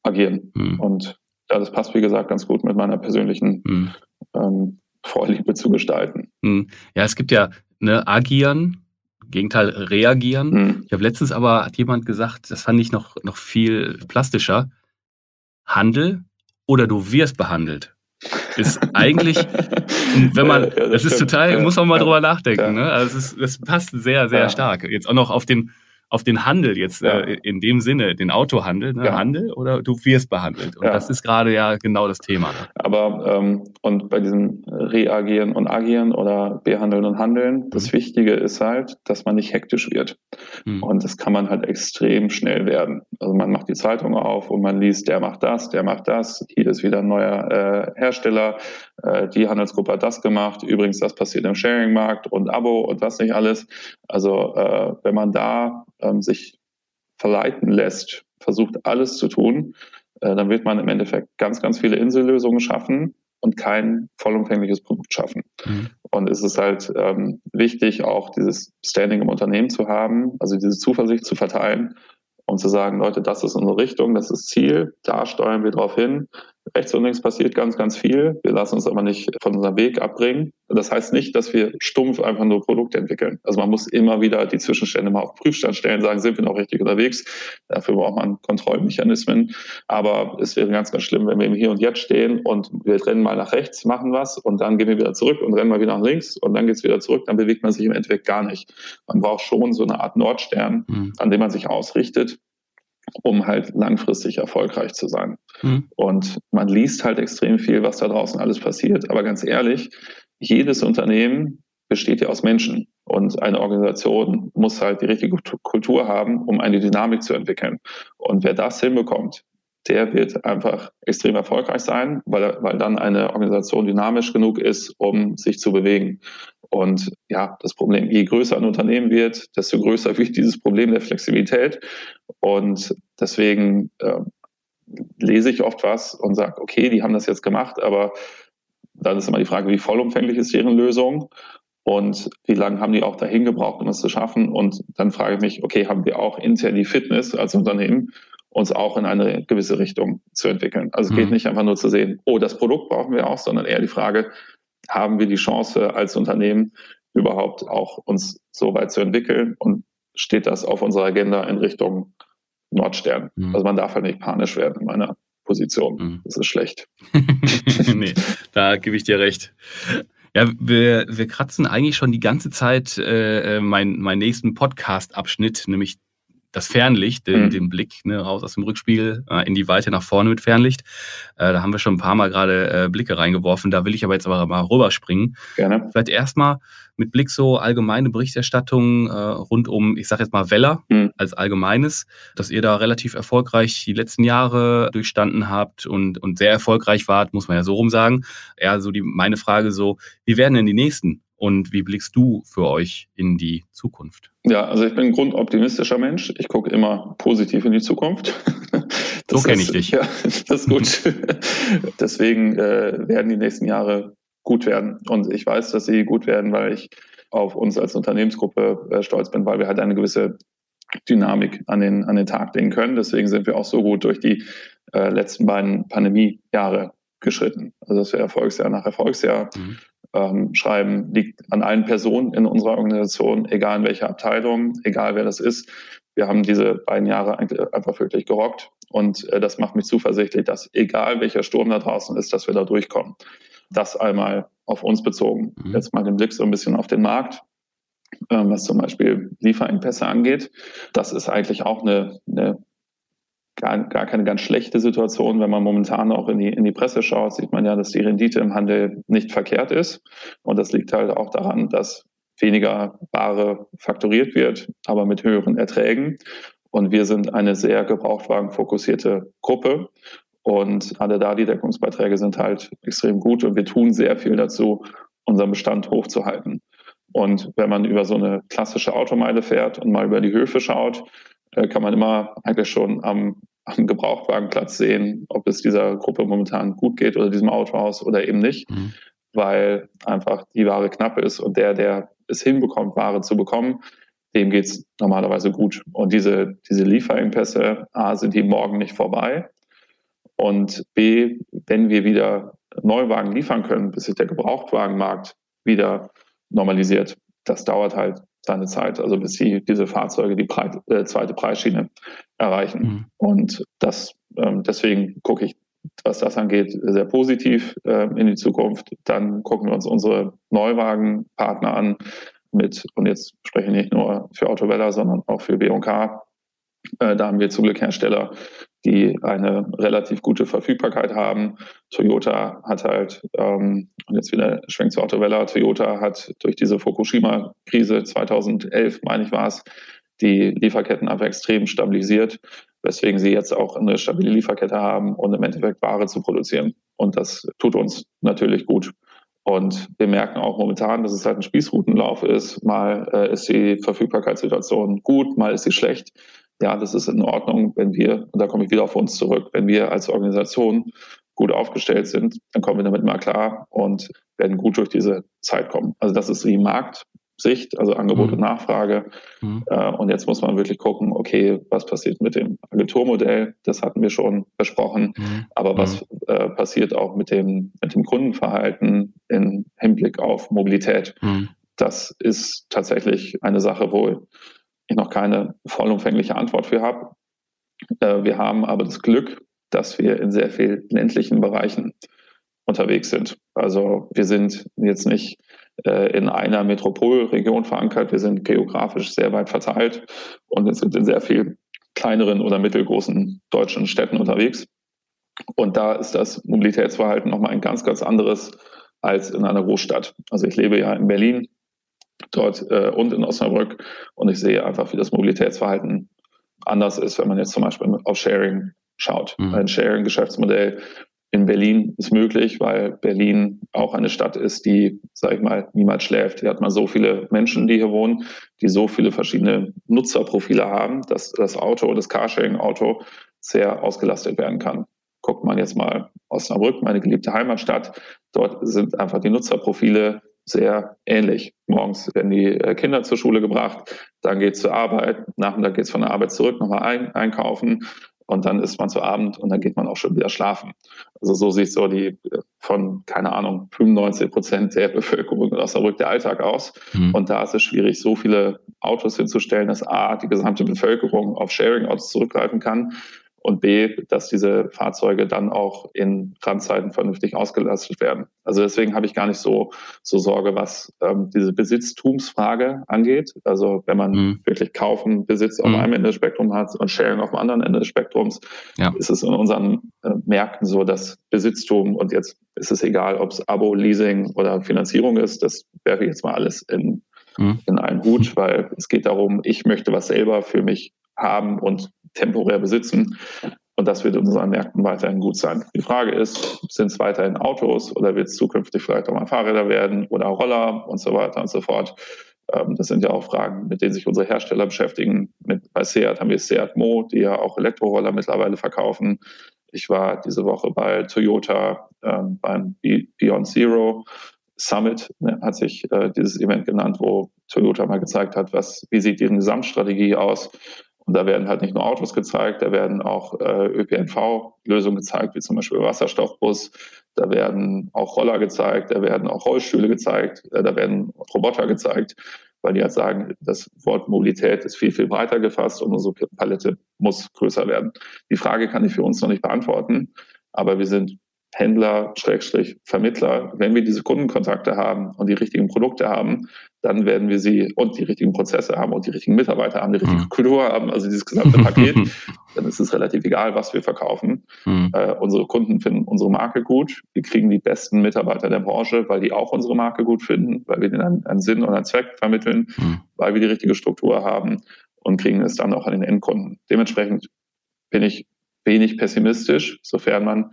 agieren. Mhm. Und ja, das passt, wie gesagt, ganz gut mit meiner persönlichen mhm. ähm, Vorliebe zu gestalten. Mhm. Ja, es gibt ja ne, agieren, Gegenteil reagieren. Mhm. Ich habe letztens aber, hat jemand gesagt, das fand ich noch, noch viel plastischer, Handel oder du wirst behandelt. Ist eigentlich, wenn man, ja, das, das ist total, muss man mal drüber nachdenken. Ne? Also es, ist, das passt sehr, sehr stark. Jetzt auch noch auf den, auf den Handel jetzt ja. äh, in dem Sinne, den Autohandel, ne? ja. Handel oder du wirst behandelt. Und ja. das ist gerade ja genau das Thema. Ne? Aber ähm, und bei diesem Reagieren und Agieren oder Behandeln und Handeln, das mhm. Wichtige ist halt, dass man nicht hektisch wird. Mhm. Und das kann man halt extrem schnell werden. Also man macht die Zeitung auf und man liest, der macht das, der macht das, hier ist wieder ein neuer äh, Hersteller, äh, die Handelsgruppe hat das gemacht, übrigens das passiert im Sharing-Markt und Abo und was nicht alles. Also äh, wenn man da ähm, sich verleiten lässt, versucht alles zu tun, äh, dann wird man im Endeffekt ganz, ganz viele Insellösungen schaffen und kein vollumfängliches Produkt schaffen. Mhm. Und es ist halt ähm, wichtig, auch dieses Standing im Unternehmen zu haben, also diese Zuversicht zu verteilen um zu sagen, Leute, das ist unsere Richtung, das ist Ziel, da steuern wir drauf hin. Rechts und links passiert ganz, ganz viel. Wir lassen uns aber nicht von unserem Weg abbringen. Das heißt nicht, dass wir stumpf einfach nur Produkte entwickeln. Also man muss immer wieder die Zwischenstände mal auf Prüfstand stellen, sagen, sind wir noch richtig unterwegs? Dafür braucht man Kontrollmechanismen. Aber es wäre ganz, ganz schlimm, wenn wir im Hier und Jetzt stehen und wir rennen mal nach rechts, machen was und dann gehen wir wieder zurück und rennen mal wieder nach links und dann geht es wieder zurück. Dann bewegt man sich im Endeffekt gar nicht. Man braucht schon so eine Art Nordstern, mhm. an dem man sich ausrichtet um halt langfristig erfolgreich zu sein. Mhm. Und man liest halt extrem viel, was da draußen alles passiert. Aber ganz ehrlich, jedes Unternehmen besteht ja aus Menschen. Und eine Organisation muss halt die richtige Kultur haben, um eine Dynamik zu entwickeln. Und wer das hinbekommt, der wird einfach extrem erfolgreich sein, weil, weil dann eine Organisation dynamisch genug ist, um sich zu bewegen. Und ja, das Problem, je größer ein Unternehmen wird, desto größer wird dieses Problem der Flexibilität. Und deswegen äh, lese ich oft was und sage, okay, die haben das jetzt gemacht, aber dann ist immer die Frage, wie vollumfänglich ist deren Lösung und wie lange haben die auch dahin gebraucht, um es zu schaffen. Und dann frage ich mich, okay, haben wir auch intern die Fitness als Unternehmen, uns auch in eine gewisse Richtung zu entwickeln. Also es geht mhm. nicht einfach nur zu sehen, oh, das Produkt brauchen wir auch, sondern eher die Frage, haben wir die Chance als Unternehmen überhaupt auch uns so weit zu entwickeln und steht das auf unserer Agenda in Richtung Nordstern. Mhm. Also man darf halt nicht panisch werden in meiner Position. Mhm. Das ist schlecht. nee, da gebe ich dir recht. Ja, wir, wir kratzen eigentlich schon die ganze Zeit äh, meinen mein nächsten Podcast-Abschnitt, nämlich das Fernlicht, den, mhm. den Blick ne, raus aus dem Rückspiegel äh, in die Weite nach vorne mit Fernlicht. Äh, da haben wir schon ein paar Mal gerade äh, Blicke reingeworfen. Da will ich aber jetzt aber mal rüberspringen. Gerne. Vielleicht erstmal mit Blick so allgemeine Berichterstattung äh, rund um, ich sage jetzt mal Weller mhm. als allgemeines, dass ihr da relativ erfolgreich die letzten Jahre durchstanden habt und, und sehr erfolgreich wart, muss man ja so rum sagen. Ja, so die meine Frage so, wie werden denn die nächsten und wie blickst du für euch in die Zukunft? Ja, also ich bin ein grundoptimistischer Mensch. Ich gucke immer positiv in die Zukunft. Das so kenne ich dich. Ja, das ist gut. Deswegen äh, werden die nächsten Jahre gut werden. Und ich weiß, dass sie gut werden, weil ich auf uns als Unternehmensgruppe äh, stolz bin, weil wir halt eine gewisse Dynamik an den, an den Tag legen können. Deswegen sind wir auch so gut durch die äh, letzten beiden Pandemiejahre geschritten. Also dass wir Erfolgsjahr nach Erfolgsjahr mhm ähm, schreiben, liegt an allen Personen in unserer Organisation, egal in welcher Abteilung, egal wer das ist. Wir haben diese beiden Jahre einfach wirklich gerockt und äh, das macht mich zuversichtlich, dass egal welcher Sturm da draußen ist, dass wir da durchkommen. Das einmal auf uns bezogen. Mhm. Jetzt mal den Blick so ein bisschen auf den Markt, ähm, was zum Beispiel Lieferengpässe angeht. Das ist eigentlich auch eine, eine gar, gar keine ganz schlechte Situation. Wenn man momentan auch in die, in die Presse schaut, sieht man ja, dass die Rendite im Handel nicht verkehrt ist. Und das liegt halt auch daran, dass weniger Ware faktoriert wird, aber mit höheren Erträgen. Und wir sind eine sehr gebrauchtwagenfokussierte Gruppe. Und alle da, die Deckungsbeiträge sind halt extrem gut und wir tun sehr viel dazu, unseren Bestand hochzuhalten. Und wenn man über so eine klassische Automeile fährt und mal über die Höfe schaut, äh, kann man immer eigentlich schon am, am Gebrauchtwagenplatz sehen, ob es dieser Gruppe momentan gut geht oder diesem Autohaus oder eben nicht, mhm. weil einfach die Ware knapp ist und der, der es hinbekommt, Ware zu bekommen, dem geht es normalerweise gut. Und diese, diese Lieferengpässe, A, sind die morgen nicht vorbei. Und B, wenn wir wieder Neuwagen liefern können, bis sich der Gebrauchtwagenmarkt wieder normalisiert, das dauert halt seine Zeit, also bis sie diese Fahrzeuge die Breit, äh, zweite Preisschiene erreichen. Mhm. Und das, ähm, deswegen gucke ich, was das angeht, sehr positiv äh, in die Zukunft. Dann gucken wir uns unsere Neuwagenpartner an, mit, und jetzt spreche ich nicht nur für Autoweller, sondern auch für B&K. Äh, da haben wir zum Glück Hersteller, die eine relativ gute Verfügbarkeit haben. Toyota hat halt, ähm, und jetzt wieder schwenkt zu Autoweller, Toyota hat durch diese Fukushima-Krise 2011, meine ich war es, die Lieferketten einfach extrem stabilisiert, weswegen sie jetzt auch eine stabile Lieferkette haben und im Endeffekt Ware zu produzieren. Und das tut uns natürlich gut. Und wir merken auch momentan, dass es halt ein Spießrutenlauf ist. Mal äh, ist die Verfügbarkeitssituation gut, mal ist sie schlecht. Ja, das ist in Ordnung, wenn wir, und da komme ich wieder auf uns zurück, wenn wir als Organisation gut aufgestellt sind, dann kommen wir damit mal klar und werden gut durch diese Zeit kommen. Also das ist die Markt, Sicht, also Angebot mhm. und Nachfrage. Mhm. Äh, und jetzt muss man wirklich gucken, okay, was passiert mit dem Agenturmodell? Das hatten wir schon besprochen. Mhm. Aber was mhm. äh, passiert auch mit dem, mit dem Kundenverhalten im Hinblick auf Mobilität? Mhm. Das ist tatsächlich eine Sache, wo ich noch keine vollumfängliche Antwort für habe. Äh, wir haben aber das Glück, dass wir in sehr vielen ländlichen Bereichen unterwegs sind. Also wir sind jetzt nicht äh, in einer Metropolregion verankert. Wir sind geografisch sehr weit verteilt und sind in sehr vielen kleineren oder mittelgroßen deutschen Städten unterwegs. Und da ist das Mobilitätsverhalten nochmal ein ganz, ganz anderes als in einer Großstadt. Also ich lebe ja in Berlin dort äh, und in Osnabrück und ich sehe einfach, wie das Mobilitätsverhalten anders ist, wenn man jetzt zum Beispiel auf Sharing schaut. Mhm. Ein Sharing-Geschäftsmodell in Berlin ist möglich, weil Berlin auch eine Stadt ist, die, sag ich mal, niemals schläft. Hier hat man so viele Menschen, die hier wohnen, die so viele verschiedene Nutzerprofile haben, dass das Auto, das Carsharing-Auto sehr ausgelastet werden kann. Guckt man jetzt mal Osnabrück, meine geliebte Heimatstadt, dort sind einfach die Nutzerprofile sehr ähnlich. Morgens werden die äh, Kinder zur Schule gebracht, dann geht es zur Arbeit, Nachmittag geht es von der Arbeit zurück, nochmal ein, einkaufen und dann isst man zu Abend und dann geht man auch schon wieder schlafen. Also so sieht so die von, keine Ahnung, 95 Prozent der Bevölkerung in Osnabrück der Alltag aus. Mhm. Und da ist es schwierig, so viele Autos hinzustellen, dass A, die gesamte Bevölkerung auf Sharing-Autos zurückgreifen kann und B, dass diese Fahrzeuge dann auch in Randzeiten vernünftig ausgelastet werden. Also deswegen habe ich gar nicht so, so Sorge, was ähm, diese Besitztumsfrage angeht. Also wenn man mhm. wirklich kaufen, Besitz auf mhm. einem Ende des Spektrums hat und Sharing auf dem anderen Ende des Spektrums, ja. ist es in unseren äh, Märkten so, dass Besitztum und jetzt ist es egal, ob es Abo, Leasing oder Finanzierung ist, das werfe ich jetzt mal alles in, mhm. in einen Hut, weil es geht darum, ich möchte was selber für mich haben und temporär besitzen. Und das wird in unseren Märkten weiterhin gut sein. Die Frage ist, sind es weiterhin Autos oder wird es zukünftig vielleicht auch mal Fahrräder werden oder Roller und so weiter und so fort. Ähm, das sind ja auch Fragen, mit denen sich unsere Hersteller beschäftigen. Mit, bei Seat haben wir Seat Mo, die ja auch Elektroroller mittlerweile verkaufen. Ich war diese Woche bei Toyota ähm, beim Beyond Zero Summit, ne, hat sich äh, dieses Event genannt, wo Toyota mal gezeigt hat, was, wie sieht deren Gesamtstrategie aus und da werden halt nicht nur Autos gezeigt, da werden auch äh, ÖPNV-Lösungen gezeigt, wie zum Beispiel Wasserstoffbus. Da werden auch Roller gezeigt, da werden auch Rollstühle gezeigt, äh, da werden Roboter gezeigt, weil die halt sagen, das Wort Mobilität ist viel, viel breiter gefasst und unsere Palette muss größer werden. Die Frage kann ich für uns noch nicht beantworten, aber wir sind Händler, Schrägstrich, Vermittler, wenn wir diese Kundenkontakte haben und die richtigen Produkte haben, dann werden wir sie und die richtigen Prozesse haben und die richtigen Mitarbeiter haben, die richtige mhm. Kultur haben, also dieses gesamte Paket, dann ist es relativ egal, was wir verkaufen. Mhm. Äh, unsere Kunden finden unsere Marke gut. Wir kriegen die besten Mitarbeiter der Branche, weil die auch unsere Marke gut finden, weil wir denen einen, einen Sinn und einen Zweck vermitteln, mhm. weil wir die richtige Struktur haben und kriegen es dann auch an den Endkunden. Dementsprechend bin ich wenig pessimistisch, sofern man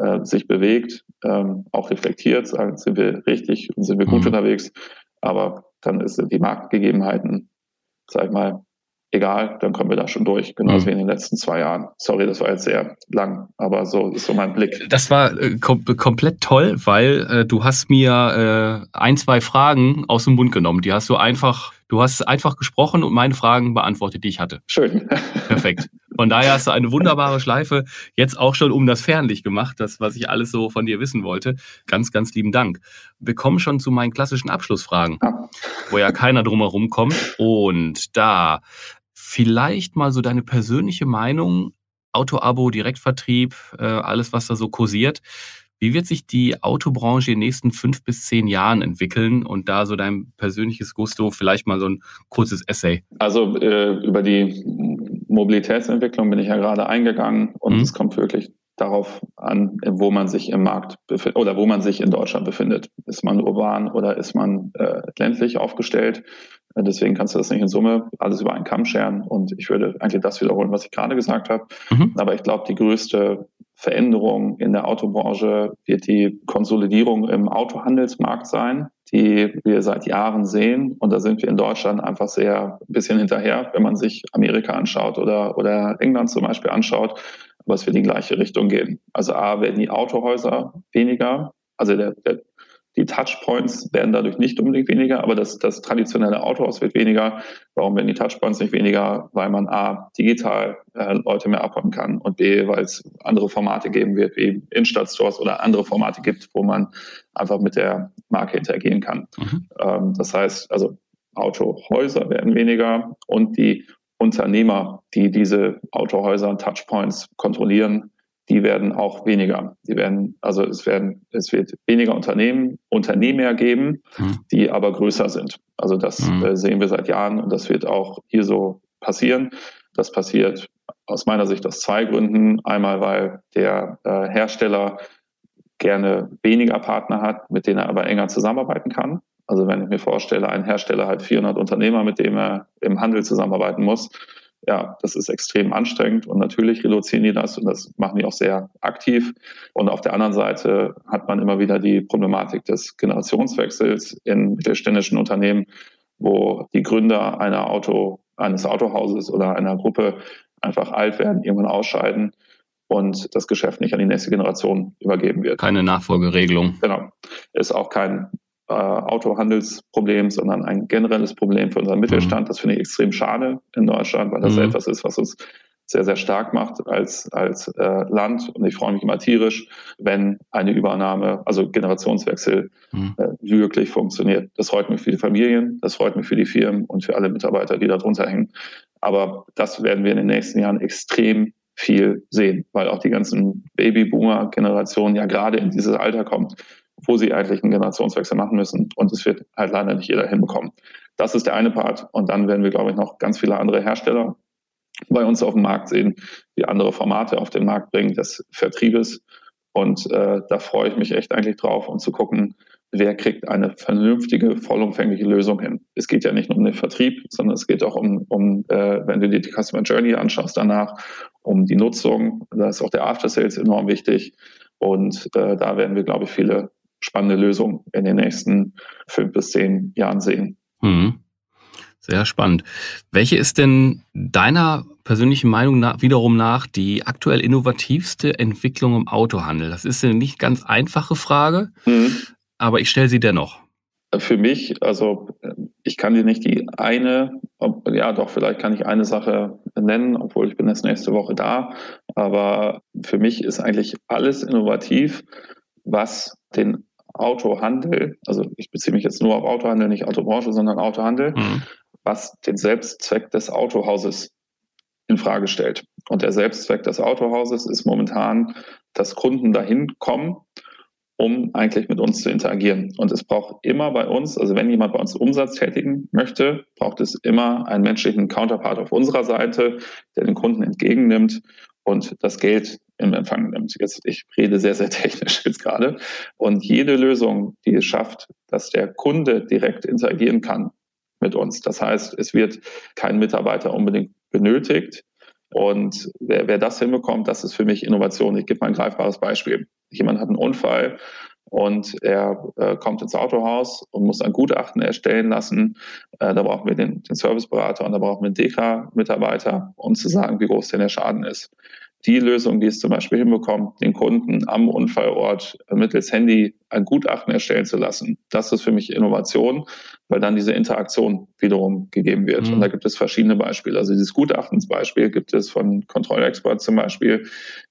äh, sich bewegt, ähm, auch reflektiert, sagen, sind wir richtig und sind wir gut mhm. unterwegs. Aber dann ist die Marktgegebenheiten, sag ich mal, egal, dann kommen wir da schon durch, genauso mhm. wie in den letzten zwei Jahren. Sorry, das war jetzt sehr lang, aber so ist so mein Blick. Das war äh, kom komplett toll, weil äh, du hast mir äh, ein, zwei Fragen aus dem Mund genommen. Die hast du einfach, du hast einfach gesprochen und meine Fragen beantwortet, die ich hatte. Schön. Perfekt. Von daher hast du eine wunderbare Schleife jetzt auch schon um das Fernlicht gemacht, das, was ich alles so von dir wissen wollte. Ganz, ganz lieben Dank. Wir kommen schon zu meinen klassischen Abschlussfragen, wo ja keiner drumherum kommt. Und da vielleicht mal so deine persönliche Meinung, Auto-Abo, Direktvertrieb, äh, alles, was da so kursiert. Wie wird sich die Autobranche in den nächsten fünf bis zehn Jahren entwickeln? Und da so dein persönliches Gusto, vielleicht mal so ein kurzes Essay. Also äh, über die Mobilitätsentwicklung bin ich ja gerade eingegangen und mhm. es kommt wirklich darauf an, wo man sich im Markt befindet oder wo man sich in Deutschland befindet. Ist man urban oder ist man äh, ländlich aufgestellt? Äh, deswegen kannst du das nicht in Summe alles über einen Kamm scheren. Und ich würde eigentlich das wiederholen, was ich gerade gesagt habe. Mhm. Aber ich glaube, die größte Veränderung in der Autobranche wird die Konsolidierung im Autohandelsmarkt sein, die wir seit Jahren sehen. Und da sind wir in Deutschland einfach sehr ein bisschen hinterher, wenn man sich Amerika anschaut oder, oder England zum Beispiel anschaut was wir in die gleiche Richtung gehen. Also A, werden die Autohäuser weniger, also der, der, die Touchpoints werden dadurch nicht unbedingt weniger, aber das, das traditionelle Autohaus wird weniger. Warum werden die Touchpoints nicht weniger? Weil man A, digital äh, Leute mehr abholen kann und B, weil es andere Formate geben wird, wie Innenstadtstores oder andere Formate gibt, wo man einfach mit der Marke interagieren kann. Mhm. Ähm, das heißt, also Autohäuser werden weniger und die Unternehmer, die diese Autohäuser und Touchpoints kontrollieren, die werden auch weniger. Die werden, also es werden, es wird weniger Unternehmen, Unternehmer geben, mhm. die aber größer sind. Also das mhm. äh, sehen wir seit Jahren und das wird auch hier so passieren. Das passiert aus meiner Sicht aus zwei Gründen. Einmal, weil der äh, Hersteller gerne weniger Partner hat, mit denen er aber enger zusammenarbeiten kann. Also wenn ich mir vorstelle, ein Hersteller hat 400 Unternehmer, mit denen er im Handel zusammenarbeiten muss, ja, das ist extrem anstrengend und natürlich reduzieren die das und das machen die auch sehr aktiv. Und auf der anderen Seite hat man immer wieder die Problematik des Generationswechsels in mittelständischen Unternehmen, wo die Gründer einer Auto, eines Autohauses oder einer Gruppe einfach alt werden, irgendwann ausscheiden und das Geschäft nicht an die nächste Generation übergeben wird. Keine Nachfolgeregelung. Genau. Ist auch kein äh, Autohandelsproblem, sondern ein generelles Problem für unseren mhm. Mittelstand. Das finde ich extrem schade in Deutschland, weil das mhm. etwas ist, was uns sehr, sehr stark macht als, als äh, Land. Und ich freue mich immer tierisch, wenn eine Übernahme, also Generationswechsel, mhm. äh, wirklich funktioniert. Das freut mich für die Familien, das freut mich für die Firmen und für alle Mitarbeiter, die darunter hängen. Aber das werden wir in den nächsten Jahren extrem viel sehen, weil auch die ganzen Babyboomer-Generationen ja gerade in dieses Alter kommt wo sie eigentlich einen Generationswechsel machen müssen. Und es wird halt leider nicht jeder hinbekommen. Das ist der eine Part. Und dann werden wir, glaube ich, noch ganz viele andere Hersteller bei uns auf dem Markt sehen, die andere Formate auf den Markt bringen des Vertriebes. Und äh, da freue ich mich echt eigentlich drauf, um zu gucken, wer kriegt eine vernünftige, vollumfängliche Lösung hin. Es geht ja nicht nur um den Vertrieb, sondern es geht auch um, um äh, wenn du dir die Customer Journey anschaust danach, um die Nutzung. Da ist auch der After Sales enorm wichtig. Und äh, da werden wir, glaube ich, viele spannende Lösung in den nächsten fünf bis zehn Jahren sehen. Mhm. Sehr spannend. Welche ist denn deiner persönlichen Meinung nach, wiederum nach die aktuell innovativste Entwicklung im Autohandel? Das ist eine nicht ganz einfache Frage, mhm. aber ich stelle sie dennoch. Für mich, also ich kann dir nicht die eine, ja doch, vielleicht kann ich eine Sache nennen, obwohl ich bin jetzt nächste Woche da, aber für mich ist eigentlich alles innovativ, was den Autohandel, also ich beziehe mich jetzt nur auf Autohandel, nicht Autobranche, sondern Autohandel, mhm. was den Selbstzweck des Autohauses in Frage stellt. Und der Selbstzweck des Autohauses ist momentan, dass Kunden dahin kommen, um eigentlich mit uns zu interagieren. Und es braucht immer bei uns, also wenn jemand bei uns Umsatz tätigen möchte, braucht es immer einen menschlichen Counterpart auf unserer Seite, der den Kunden entgegennimmt und das Geld im Empfang nimmt. Jetzt, ich rede sehr, sehr technisch jetzt gerade. Und jede Lösung, die es schafft, dass der Kunde direkt interagieren kann mit uns. Das heißt, es wird kein Mitarbeiter unbedingt benötigt. Und wer, wer das hinbekommt, das ist für mich Innovation. Ich gebe mal ein greifbares Beispiel. Jemand hat einen Unfall und er äh, kommt ins Autohaus und muss ein Gutachten erstellen lassen. Äh, da brauchen wir den, den Serviceberater und da brauchen wir einen DK-Mitarbeiter, um zu sagen, wie groß denn der Schaden ist die Lösung, die es zum Beispiel hinbekommt, den Kunden am Unfallort mittels Handy ein Gutachten erstellen zu lassen, das ist für mich Innovation, weil dann diese Interaktion wiederum gegeben wird. Mhm. Und da gibt es verschiedene Beispiele. Also dieses Gutachtensbeispiel gibt es von Control Expert zum Beispiel,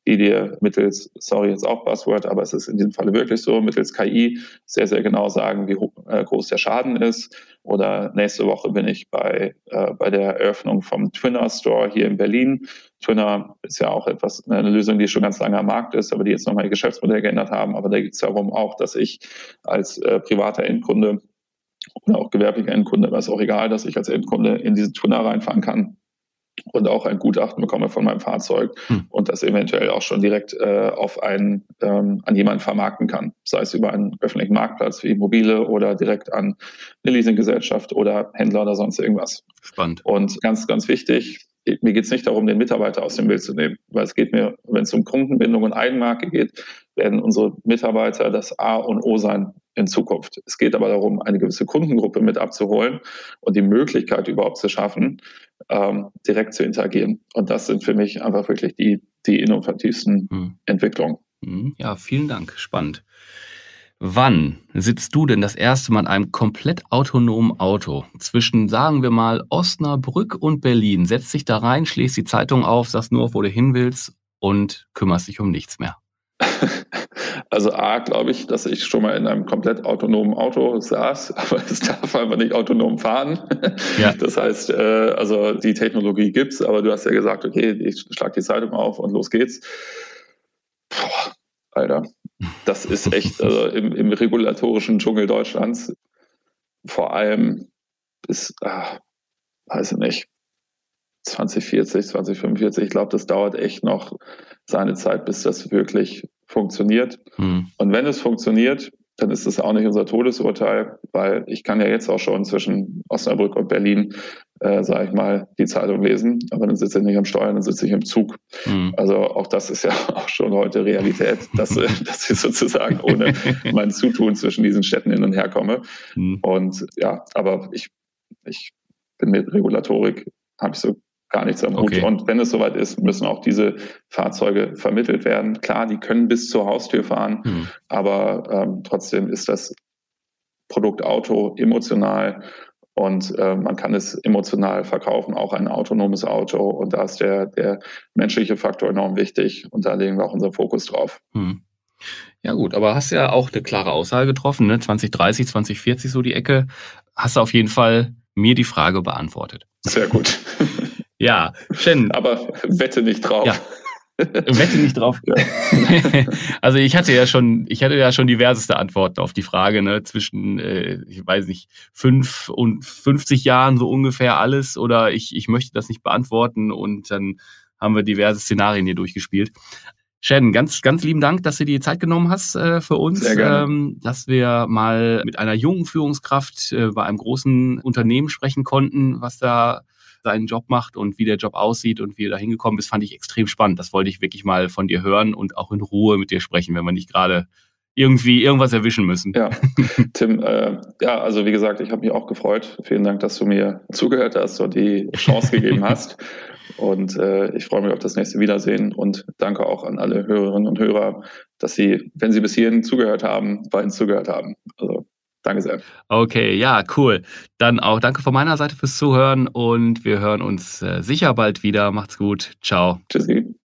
die dir mittels, sorry, jetzt auch Buzzword, aber es ist in diesem Falle wirklich so, mittels KI sehr, sehr genau sagen, wie äh, groß der Schaden ist Oder nächste Woche bin ich bei, äh, bei der Eröffnung vom Twinner Store hier in Berlin. Twinner ist ja auch etwas, eine Lösung, die schon ganz lange am Markt ist, aber die jetzt nochmal ihr Geschäftsmodell geändert haben. Aber da geht es darum auch, dass ich als äh, privater Endkunde oder auch gewerblicher Endkunde, was auch egal, dass ich als Endkunde in diesen Twinner reinfahren kann und auch ein Gutachten bekomme von meinem Fahrzeug hm. und das eventuell auch schon direkt äh, auf einen, ähm, an jemanden vermarkten kann, sei es über einen öffentlichen Marktplatz wie Mobile oder direkt an eine Leasinggesellschaft oder Händler oder sonst irgendwas. Spannend. Und ganz, ganz wichtig, mir geht es nicht darum, den Mitarbeiter aus dem Bild zu nehmen, weil es geht mir, wenn es um Kundenbindung und Eigenmarke geht, werden unsere Mitarbeiter das A und O sein in Zukunft. Es geht aber darum, eine gewisse Kundengruppe mit abzuholen und die Möglichkeit überhaupt zu schaffen, ähm, direkt zu interagieren. Und das sind für mich einfach wirklich die, die innovativsten hm. Entwicklungen. Hm, ja, vielen Dank. Spannend. Wann sitzt du denn das erste Mal in einem komplett autonomen Auto zwischen, sagen wir mal, Osnabrück und Berlin? Setzt dich da rein, schlägst die Zeitung auf, sagst nur, wo du hin willst und kümmerst dich um nichts mehr. Also A, glaube ich, dass ich schon mal in einem komplett autonomen Auto saß, aber es darf einfach nicht autonom fahren. Ja. Das heißt, äh, also die Technologie gibt's, aber du hast ja gesagt, okay, ich schlag die Zeitung auf und los geht's. Boah, Alter, das ist echt also im, im regulatorischen Dschungel Deutschlands vor allem bis, ah, weiß ich nicht, 2040, 2045. Ich glaube, das dauert echt noch seine Zeit, bis das wirklich funktioniert. Mhm. Und wenn es funktioniert, dann ist es auch nicht unser Todesurteil, weil ich kann ja jetzt auch schon zwischen Osnabrück und Berlin, äh, sage ich mal, die Zeitung lesen, aber dann sitze ich nicht am Steuer, dann sitze ich im Zug. Mhm. Also auch das ist ja auch schon heute Realität, dass, äh, dass ich sozusagen ohne mein Zutun zwischen diesen Städten hin und her komme. Mhm. Und ja, aber ich, ich bin mit Regulatorik, habe ich so gar nichts am Hut. Okay. Und wenn es soweit ist, müssen auch diese Fahrzeuge vermittelt werden. Klar, die können bis zur Haustür fahren, mhm. aber ähm, trotzdem ist das Produkt Auto emotional und äh, man kann es emotional verkaufen, auch ein autonomes Auto. Und da ist der, der menschliche Faktor enorm wichtig und da legen wir auch unseren Fokus drauf. Mhm. Ja gut, aber hast ja auch eine klare Aussage getroffen, ne? 2030, 2040 so die Ecke. Hast du auf jeden Fall mir die Frage beantwortet. Sehr gut. Ja, Shen. Aber wette nicht drauf. Ja. Wette nicht drauf. Ja. also ich hatte ja schon, ich hatte ja schon diverseste Antworten auf die Frage, ne, zwischen, äh, ich weiß nicht, fünf und 50 Jahren so ungefähr alles oder ich, ich möchte das nicht beantworten und dann haben wir diverse Szenarien hier durchgespielt. Shannon, ganz, ganz lieben Dank, dass du dir die Zeit genommen hast äh, für uns, ähm, dass wir mal mit einer jungen Führungskraft äh, bei einem großen Unternehmen sprechen konnten, was da seinen Job macht und wie der Job aussieht und wie er da hingekommen ist, fand ich extrem spannend. Das wollte ich wirklich mal von dir hören und auch in Ruhe mit dir sprechen, wenn wir nicht gerade irgendwie irgendwas erwischen müssen. Ja, Tim, äh, ja, also wie gesagt, ich habe mich auch gefreut. Vielen Dank, dass du mir zugehört hast und die Chance gegeben hast. Und äh, ich freue mich auf das nächste Wiedersehen und danke auch an alle Hörerinnen und Hörer, dass sie, wenn sie bis hierhin zugehört haben, bei uns zugehört haben. Also Danke sehr. Okay, ja, cool. Dann auch danke von meiner Seite fürs Zuhören und wir hören uns äh, sicher bald wieder. Macht's gut. Ciao. Tschüssi.